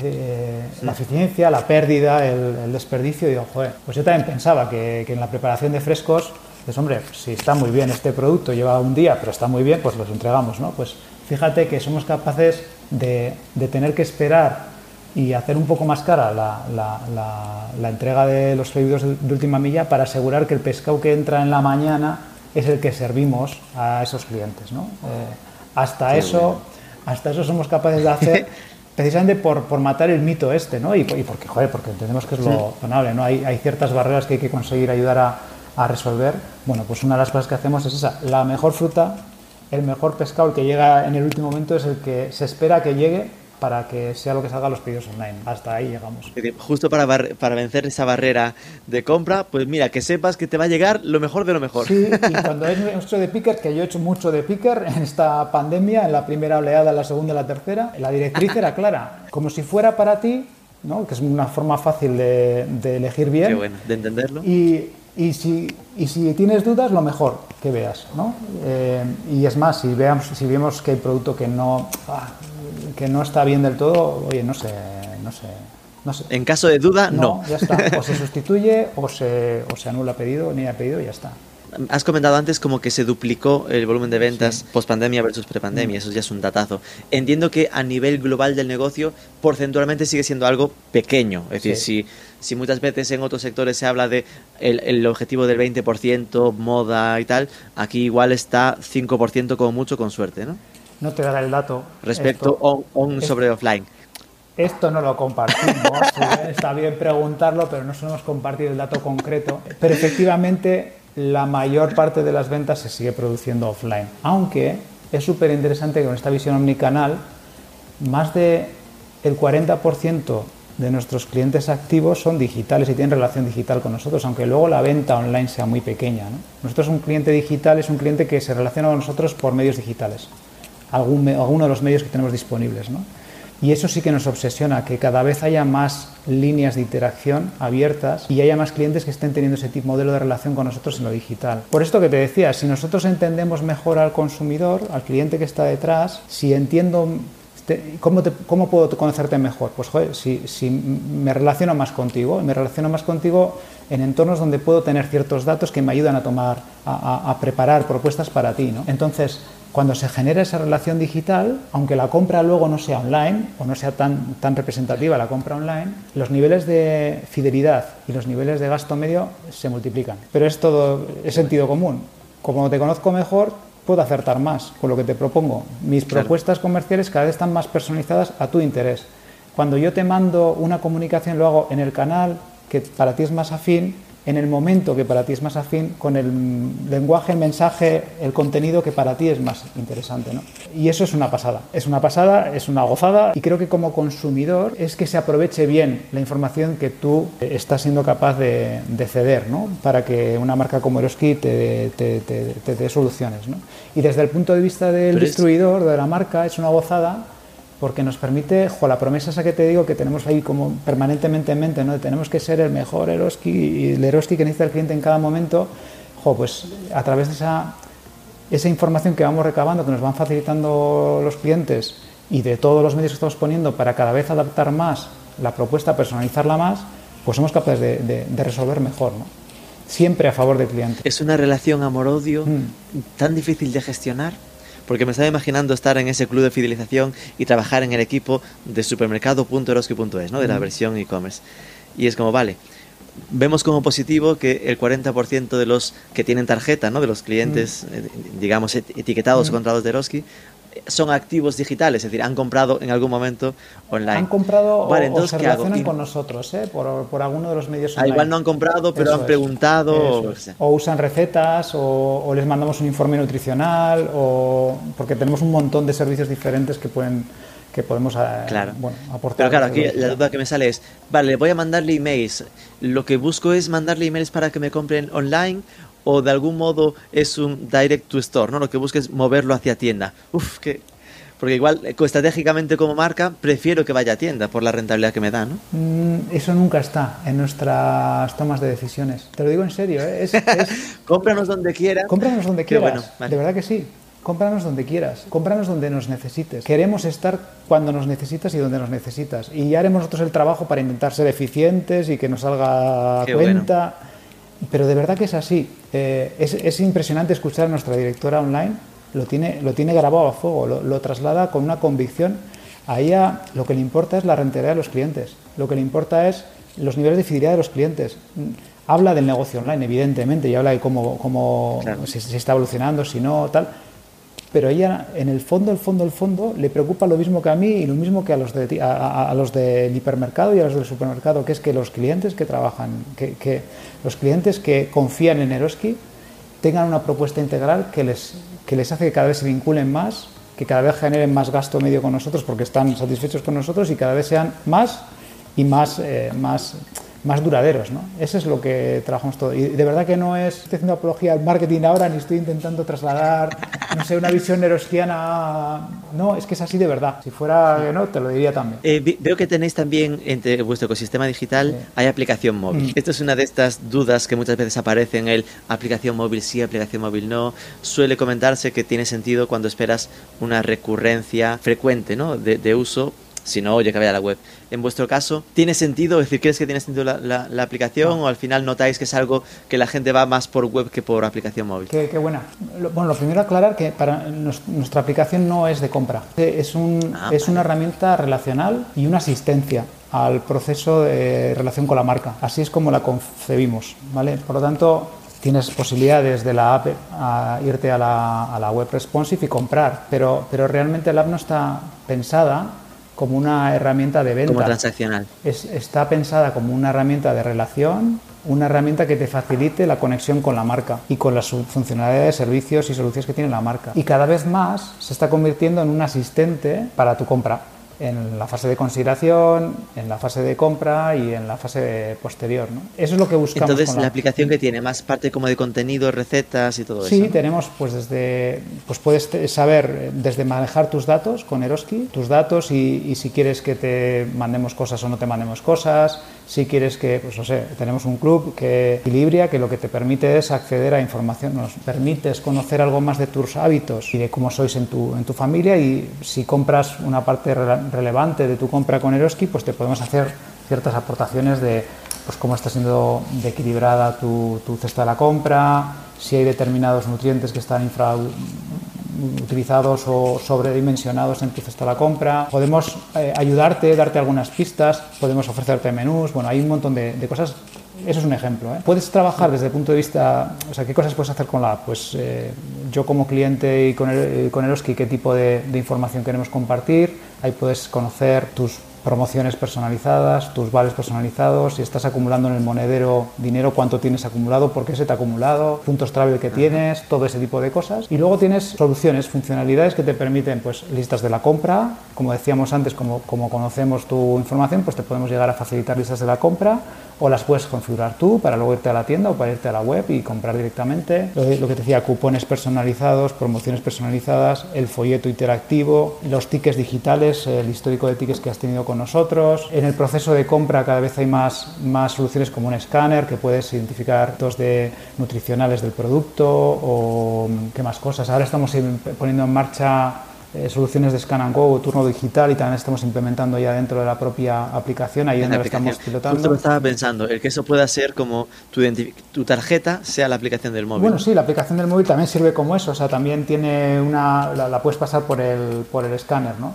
Eh, sí. La eficiencia, la pérdida, el, el, desperdicio, y digo, joder, pues yo también pensaba que, en la preparación de frescos, pues hombre, si está muy bien este producto, lleva un día, pero está muy bien, pues los entregamos, ¿no? Pues fíjate que somos capaces de, de tener que esperar y hacer un poco más cara la, la, la, la entrega de los pedidos de, de, última milla para asegurar que el pescado que entra en la mañana es el que servimos a esos clientes. ¿no? Eh, hasta, Qué eso, bueno. hasta eso somos capaces de hacer precisamente por, por matar el mito este ¿no? y, y, porque, joder, porque entendemos que es lo razonable. ¿no? Hay, hay ciertas barreras que hay que conseguir ayudar a, a resolver. Bueno, pues una de las cosas que hacemos es esa, la mejor fruta, el mejor pescado, el que llega en el último momento es el que se espera que llegue para que sea lo que salga los pedidos online. Hasta ahí llegamos. Justo para, para vencer esa barrera de compra, pues mira, que sepas que te va a llegar lo mejor de lo mejor. Sí, y cuando es mucho de picker, que yo he hecho mucho de picker en esta pandemia, en la primera oleada, en la segunda, en la tercera, la directriz era clara, como si fuera para ti, ¿no? que es una forma fácil de, de elegir bien. Qué bueno, de entenderlo. Y, y si, y si tienes dudas, lo mejor que veas. ¿no? Eh, y es más, si, veamos, si vemos que hay producto que no, ah, que no está bien del todo, oye, no sé, no sé. No sé. En caso de duda, no. no. Ya está. O se sustituye o se, o se anula pedido, ni ha pedido y ya está. Has comentado antes como que se duplicó el volumen de ventas sí. post pandemia versus prepandemia, mm. eso ya es un datazo. Entiendo que a nivel global del negocio, porcentualmente sigue siendo algo pequeño. Es decir, si, si muchas veces en otros sectores se habla de el, el objetivo del 20%, moda y tal, aquí igual está 5% como mucho con suerte, ¿no? No te dará el dato. Respecto esto, on, on sobre offline. Esto no lo compartimos, está bien preguntarlo, pero no solemos compartir el dato concreto. Pero efectivamente la mayor parte de las ventas se sigue produciendo offline. Aunque es súper interesante que con esta visión omnicanal, más del de 40% de nuestros clientes activos son digitales y tienen relación digital con nosotros, aunque luego la venta online sea muy pequeña. ¿no? Nosotros un cliente digital es un cliente que se relaciona con nosotros por medios digitales, algún, alguno de los medios que tenemos disponibles. ¿no? Y eso sí que nos obsesiona, que cada vez haya más líneas de interacción abiertas y haya más clientes que estén teniendo ese tipo modelo de relación con nosotros en lo digital. Por esto que te decía, si nosotros entendemos mejor al consumidor, al cliente que está detrás, si entiendo ¿Cómo, ¿Cómo, puedo conocerte mejor? Pues joder, si, si, me relaciono más contigo, me relaciono más contigo en entornos donde puedo tener ciertos datos que me ayudan a tomar, a, a preparar propuestas para ti. ¿no? Entonces, cuando se genera esa relación digital, aunque la compra luego no sea online o no sea tan, tan representativa la compra online, los niveles de fidelidad y los niveles de gasto medio se multiplican. Pero es todo, es sentido común. Como te conozco mejor, puedo acertar más con lo que te propongo. Mis propuestas comerciales cada vez están más personalizadas a tu interés. Cuando yo te mando una comunicación, lo hago en el canal que para ti es más afín en el momento que para ti es más afín, con el lenguaje, el mensaje, el contenido que para ti es más interesante. ¿no? Y eso es una pasada. Es una pasada, es una gozada y creo que como consumidor es que se aproveche bien la información que tú estás siendo capaz de, ceder ¿no? para que una marca como Eroski te, dé soluciones. ¿no? Y desde el punto de vista del distribuidor, de la marca, es una gozada porque nos permite, jo, la promesa esa que te digo que tenemos ahí como permanentemente en mente, ¿no? tenemos que ser el mejor Eroski y el Eroski que necesita el cliente en cada momento, jo, pues a través de esa, esa información que vamos recabando, que nos van facilitando los clientes y de todos los medios que estamos poniendo para cada vez adaptar más la propuesta, personalizarla más, pues somos capaces de, de, resolver mejor, ¿no? Siempre a favor del cliente. Es una relación amor-odio mm. tan difícil de gestionar porque me estaba imaginando estar en ese club de fidelización y trabajar en el equipo de supermercado.eroski.es, ¿no? de la versión e-commerce. Y es como, vale, vemos como positivo que el 40% de los que tienen tarjeta, ¿no? de los clientes, eh, digamos, etiquetados o controlados de Eroski, son activos digitales, es decir, han comprado en algún momento online. Han comprado vale, entonces, o se relacionan con nosotros, ¿eh? por, por, alguno de los medios ah, online. igual no han comprado, pero han preguntado. O, usan recetas, o, les mandamos un informe nutricional, o porque tenemos un montón de servicios diferentes que pueden que podemos eh, claro. bueno, aportar. Pero claro, aquí la duda que me sale es, vale, voy a mandarle emails. Lo que busco es mandarle emails para que me compren online o de algún modo es un direct to store, ¿no? Lo que busca es moverlo hacia tienda. Uf, que porque igual eh, estratégicamente como marca prefiero que vaya a tienda por la rentabilidad que me da, ¿no? Mm, eso nunca está en nuestras tomas de decisiones. Te lo digo en serio, ¿eh? es, cómpranos donde quieras. Cómpranos donde quieras. De verdad que sí. Cómpranos donde quieras, cómpranos donde nos necesites. Queremos estar cuando nos necesitas y donde nos necesitas. Y ya haremos nosotros el trabajo para intentar ser eficientes y que nos salga cuenta. Pero de verdad que es así. Eh, es, impresionante escuchar a nuestra directora online, lo tiene, lo tiene grabado a fuego, lo, traslada con una convicción. A ella lo que le importa es la rentabilidad de los clientes, lo que le importa es los niveles de fidelidad de los clientes. Habla del negocio online, evidentemente, y habla de cómo, cómo se, se, está evolucionando, si no, tal pero ella en el fondo, el fondo, el fondo le preocupa lo mismo que a mí y lo mismo que a los, de, a, los del hipermercado y a los del supermercado, que es que los clientes que trabajan, que, los clientes que confían en Eroski tengan una propuesta integral que les, que les hace que cada vez se vinculen más, que cada vez generen más gasto medio con nosotros porque están satisfechos con nosotros y cada vez sean más y más, eh, más más duraderos. ¿no? Eso es lo que trabajamos todo. Y de verdad que no es, estoy haciendo apología al marketing ahora, ni estoy intentando trasladar, no sé, una visión neroskiana. No, es que es así de verdad. Si fuera no, te lo diría también. Eh, veo que tenéis también, entre vuestro ecosistema digital, hay aplicación móvil. Mm. Esto es una de estas dudas que muchas veces aparecen, el aplicación móvil sí, aplicación móvil no. Suele comentarse que tiene sentido cuando esperas una recurrencia frecuente ¿no? de, de uso si no, oye, que vaya a la web. En vuestro caso, ¿tiene sentido? Es decir, ¿crees que tiene sentido la, la, aplicación o al final notáis que es algo que la gente va más por web que por aplicación móvil? Qué, buena. Bueno, lo primero aclarar que para nuestra aplicación no es de compra. Es, un, ah, es una herramienta relacional y una asistencia al proceso de relación con la marca. Así es como la concebimos, ¿vale? Por lo tanto, tienes posibilidades de la app a irte a la, a la web responsive y comprar, pero, pero realmente la app no está pensada como una herramienta de venta. Como transaccional. está pensada como una herramienta de relación, una herramienta que te facilite la conexión con la marca y con las funcionalidades, servicios y soluciones que tiene la marca. Y cada vez más se está convirtiendo en un asistente para tu compra. En la fase de consideración, en la fase de compra y en la fase posterior. ¿no? Eso es lo que buscamos. Entonces, la... aplicación que tiene más parte como de contenido, recetas y todo sí, eso. Sí, tenemos pues desde, pues puedes saber desde manejar tus datos con Eroski, tus datos y, y, si quieres que te mandemos cosas o no te mandemos cosas, si quieres que, pues no sé, tenemos un club que equilibria, que lo que te permite es acceder a información, nos permites conocer algo más de tus hábitos y de cómo sois en tu, en tu familia y si compras una parte relevante de tu compra con Eroski, pues te podemos hacer ciertas aportaciones de pues cómo está siendo de equilibrada tu, tu cesta de la compra, si hay determinados nutrientes que están infrautilizados o sobredimensionados en tu cesta de la compra. Podemos eh, ayudarte, darte algunas pistas, podemos ofrecerte menús, bueno, hay un montón de, de cosas eso es un ejemplo. ¿eh? Puedes trabajar desde el punto de vista, o sea, ¿qué cosas puedes hacer con la app? Pues eh, yo como cliente y con, el, con Eroski, ¿qué tipo de, de, información queremos compartir? Ahí puedes conocer tus promociones personalizadas, tus vales personalizados, si estás acumulando en el monedero dinero, cuánto tienes acumulado, por qué se te ha acumulado, puntos travel que tienes, todo ese tipo de cosas. Y luego tienes soluciones, funcionalidades que te permiten, pues, listas de la compra, como decíamos antes, como, como conocemos tu información, pues te podemos llegar a facilitar listas de la compra o las puedes configurar tú para luego irte a la tienda o para irte a la web y comprar directamente. Lo, lo que te decía, cupones personalizados, promociones personalizadas, el folleto interactivo, los tickets digitales, el histórico de tickets que has tenido con nosotros. En el proceso de compra cada vez hay más, más soluciones como un escáner que puedes identificar datos de nutricionales del producto o qué más cosas. Ahora estamos poniendo en marcha eh, soluciones de Scan and Go, turno digital y también estamos implementando ya dentro de la propia aplicación, ahí donde lo estamos pilotando. Justo lo estaba pensando, el que eso pueda ser como tu, tu, tarjeta sea la aplicación del móvil. Bueno, sí, la aplicación del móvil también sirve como eso, o sea, también tiene una, la, la puedes pasar por el, por el escáner, ¿no?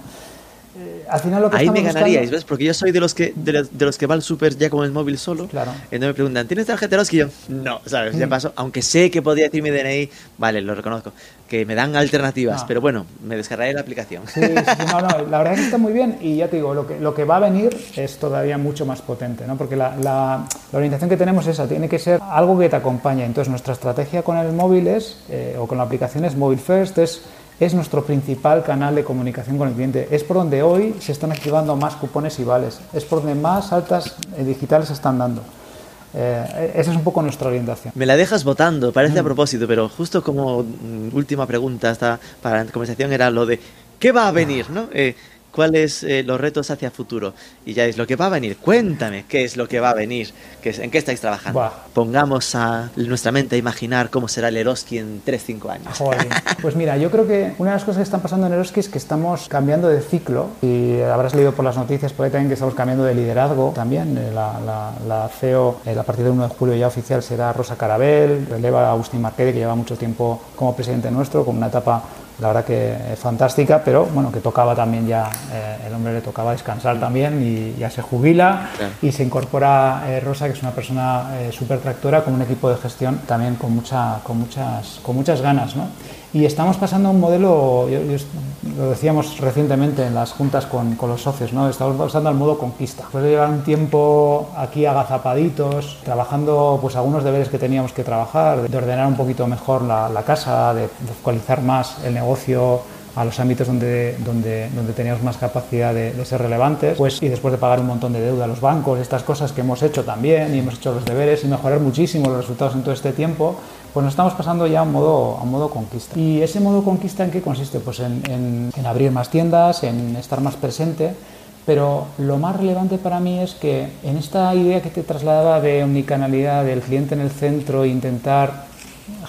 Eh, al final lo que Ahí me ganaríais, buscando... ¿ves? Porque yo soy de los que de, de los que va al súper ya con el móvil solo. Claro. Entonces me preguntan, ¿tienes tarjeta Eroski? Yo, no, ¿sabes? Ya paso. Aunque sé que podría decir mi DNI, vale, lo reconozco. Que me dan alternativas, No. pero bueno, me descargaré la aplicación. Sí, sí, sí, no, no, la verdad es que está muy bien y ya te digo, lo que, lo que va a venir es todavía mucho más potente, ¿no? Porque la, la, la orientación que tenemos es esa, tiene que ser algo que te acompañe. Entonces nuestra estrategia con el móvil es, eh, o con la aplicación es Mobile First, es es nuestro principal canal de comunicación con el cliente. Es por donde hoy se están activando más cupones y vales. Es por donde más altas eh, digitales se están dando. Eh, esa es un poco nuestra orientación. Me la dejas votando, parece a propósito, pero justo como mm, última pregunta hasta para la conversación era lo de ¿qué va a venir? ¿no? Eh, ¿Cuáles eh, los retos hacia futuro? Y ya es lo que va a venir. Cuéntame qué es lo que va a venir, qué es, en qué estáis trabajando. Buah. Pongamos a nuestra mente a imaginar cómo será el Eroski en 3-5 años. Joder. Pues mira, yo creo que una de las cosas que están pasando en Eroski es que estamos cambiando de ciclo y habrás leído por las noticias por ahí también que estamos cambiando de liderazgo también. Eh, La, la, la CEO eh, a partir del 1 de julio ya oficial será Rosa Carabel, releva a Agustín Marquede que lleva mucho tiempo como presidente nuestro, con una etapa la verdad que es fantástica, pero bueno, que tocaba también ya, eh, el hombre le tocaba descansar también y ya se jubila Claro. y se incorpora eh, Rosa, que es una persona eh, súper tractora, con un equipo de gestión también con, mucha, con, muchas, con muchas ganas. ¿no? Y estamos pasando a un modelo, yo- lo decíamos recientemente en las juntas con, con los socios, ¿no? estamos pasando al modo conquista. Después de llevar un tiempo aquí agazapaditos, trabajando pues algunos deberes que teníamos que trabajar, de ordenar un poquito mejor la, la casa, de, de focalizar más el negocio a los ámbitos donde, donde, teníamos más capacidad de, de ser relevantes, pues, y después de pagar un montón de deuda a los bancos, estas cosas que hemos hecho también, y hemos hecho los deberes, y mejorar muchísimo los resultados en todo este tiempo, pues nos estamos pasando ya a un modo, a modo conquista. ¿Y ese modo conquista en qué consiste? Pues en, en, abrir más tiendas, en estar más presente, pero lo más relevante para mí es que en esta idea que te trasladaba de omnicanalidad, del cliente en el centro, intentar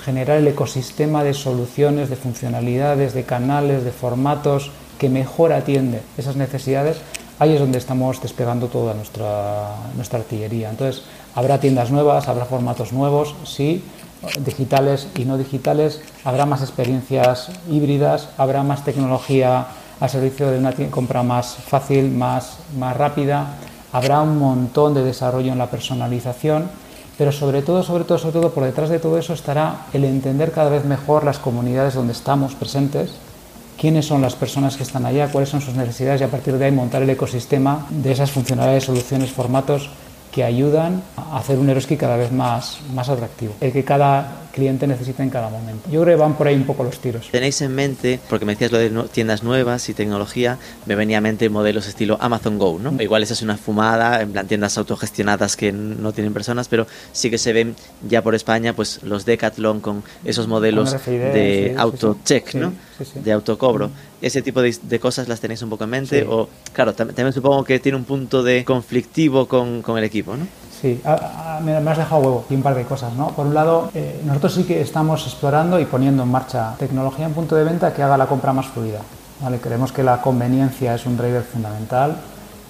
generar el ecosistema de soluciones, de funcionalidades, de canales, de formatos que mejor atiende esas necesidades, ahí es donde estamos despegando toda nuestra, nuestra artillería. Entonces, habrá tiendas nuevas, habrá formatos nuevos, sí, digitales y no digitales, habrá más experiencias híbridas, habrá más tecnología al servicio de una compra más fácil, más, más rápida, habrá un montón de desarrollo en la personalización, pero sobre todo, sobre todo, sobre todo, por detrás de todo eso estará el entender cada vez mejor las comunidades donde estamos presentes, quiénes son las personas que están allá, cuáles son sus necesidades y a partir de ahí montar el ecosistema de esas funcionalidades, soluciones, formatos que ayudan a hacer un Eroski cada vez más, más atractivo. El que cada cliente necesita en cada momento. Yo creo que van por ahí un poco los tiros. ¿Tenéis en mente, porque me decías lo de tiendas nuevas y tecnología, me venía a mente modelos estilo Amazon Go, ¿no? Igual esa es una fumada, en plan tiendas autogestionadas que no tienen personas, pero sí que se ven ya por España pues los Decathlon con esos modelos de auto-check, ¿no? De autocobro. ¿Ese tipo de, cosas las tenéis un poco en mente? O, claro, también, supongo que tiene un punto de conflictivo con, con el equipo, ¿no? Sí, me, has dejado huevo y un par de cosas. ¿no? Por un lado, eh, nosotros sí que estamos explorando y poniendo en marcha tecnología en punto de venta que haga la compra más fluida. ¿vale? Creemos que la conveniencia es un driver fundamental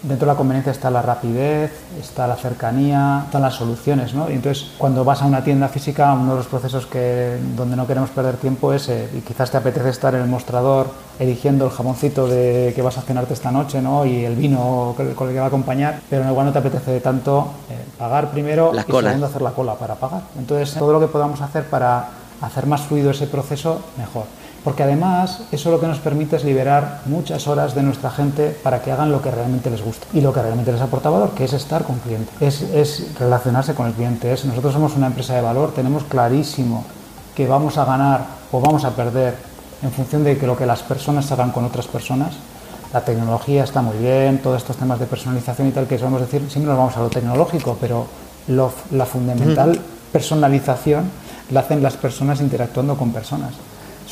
Dentro de la conveniencia está la rapidez, está la cercanía, están las soluciones, ¿no? Y entonces, cuando vas a una tienda física, uno de los procesos que, donde no queremos perder tiempo es, eh, y quizás te apetece estar en el mostrador eligiendo el jamoncito de que vas a cenarte esta noche, ¿no? Y el vino con el que va a acompañar, pero igual no te apetece tanto eh, pagar primero la y segundo hacer la cola para pagar. Entonces, todo lo que podamos hacer para hacer más fluido ese proceso, mejor porque además eso lo que nos permite es liberar muchas horas de nuestra gente para que hagan lo que realmente les gusta y lo que realmente les aporta valor, que es estar con cliente, es, es relacionarse con el cliente. Es, nosotros somos una empresa de valor, tenemos clarísimo que vamos a ganar o vamos a perder en función de que lo que las personas hagan con otras personas. La tecnología está muy bien, todos estos temas de personalización y tal, que vamos a decir, siempre nos vamos a lo tecnológico, pero la fundamental personalización la hacen las personas interactuando con personas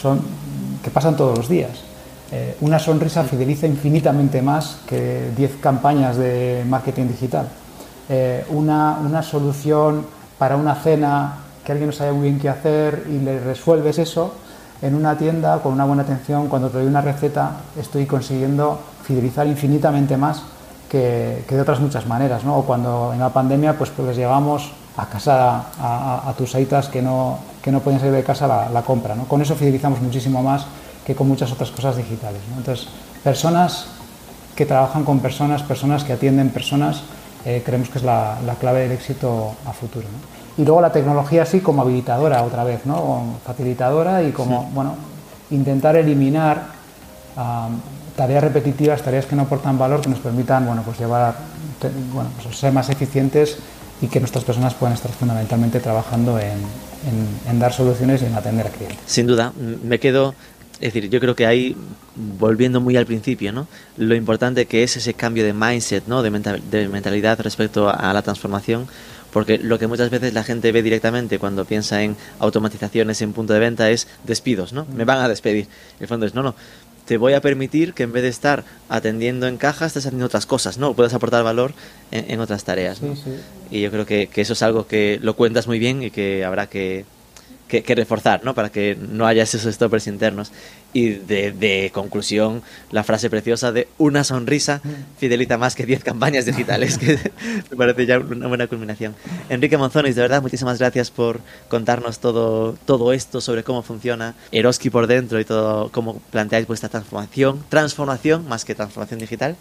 son, que pasan todos los días. Eh, una sonrisa fideliza infinitamente más que 10 campañas de marketing digital. Eh, una, una, solución para una cena que alguien no sabe muy bien qué hacer y le resuelves eso, en una tienda con una buena atención, cuando te doy una receta, estoy consiguiendo fidelizar infinitamente más que, que de otras muchas maneras. ¿no? O cuando en la pandemia pues, pues les llevamos a casa a, tus aitas que no, que no pueden salir de casa la, compra. ¿no? Con eso fidelizamos muchísimo más que con muchas otras cosas digitales. Entonces, personas que trabajan con personas, personas que atienden personas, eh, creemos que es la, clave del éxito a futuro. Y luego la tecnología así como habilitadora otra vez, ¿no? facilitadora y como, bueno, intentar eliminar tareas repetitivas, tareas que no aportan valor, que nos permitan, bueno, pues llevar, bueno, pues ser más eficientes y que nuestras personas puedan estar fundamentalmente trabajando en, dar soluciones y en atender a clientes. Sin duda, me quedo es decir, yo creo que ahí, volviendo muy al principio, ¿no? lo importante que es ese cambio de mindset, ¿no? de, de, mentalidad respecto a la transformación, porque lo que muchas veces la gente ve directamente cuando piensa en automatizaciones en punto de venta es despidos, ¿no? Me van a despedir. El fondo es, no, no, te voy a permitir que en vez de estar atendiendo en caja, estés haciendo otras cosas, ¿no? Puedes aportar valor en, otras tareas. Y yo creo que, que, eso es algo que lo cuentas muy bien y que habrá que, que, reforzar, ¿no? Para que no haya esos stoppers internos. Y de, conclusión, la frase preciosa de una sonrisa fideliza más que 10 campañas digitales, que me parece ya una buena culminación. Enrique Monzonis, de verdad, muchísimas gracias por contarnos todo, todo esto sobre cómo funciona Eroski por dentro y todo cómo planteáis vuestra transformación, transformación más que transformación digital.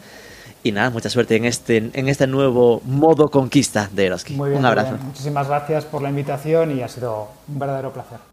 Y nada, mucha suerte en este, en este nuevo modo conquista de Eroski. un abrazo. Muchísimas gracias por la invitación y ha sido un verdadero placer.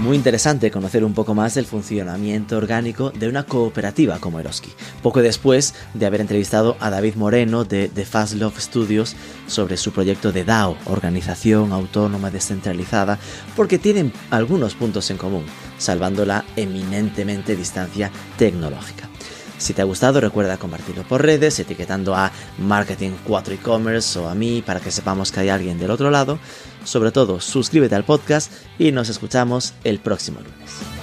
Muy interesante conocer un poco más del funcionamiento orgánico de una cooperativa como Eroski, poco después de haber entrevistado a David Moreno de, The Fast Love Studios sobre su proyecto de DAO, Organización Autónoma Descentralizada, porque tienen algunos puntos en común, salvando la eminentemente distancia tecnológica. Si te ha gustado, recuerda compartirlo por redes, etiquetando a Marketing 4 E-Commerce o a mí para que sepamos que hay alguien del otro lado. Sobre todo, suscríbete al podcast y nos escuchamos el próximo lunes.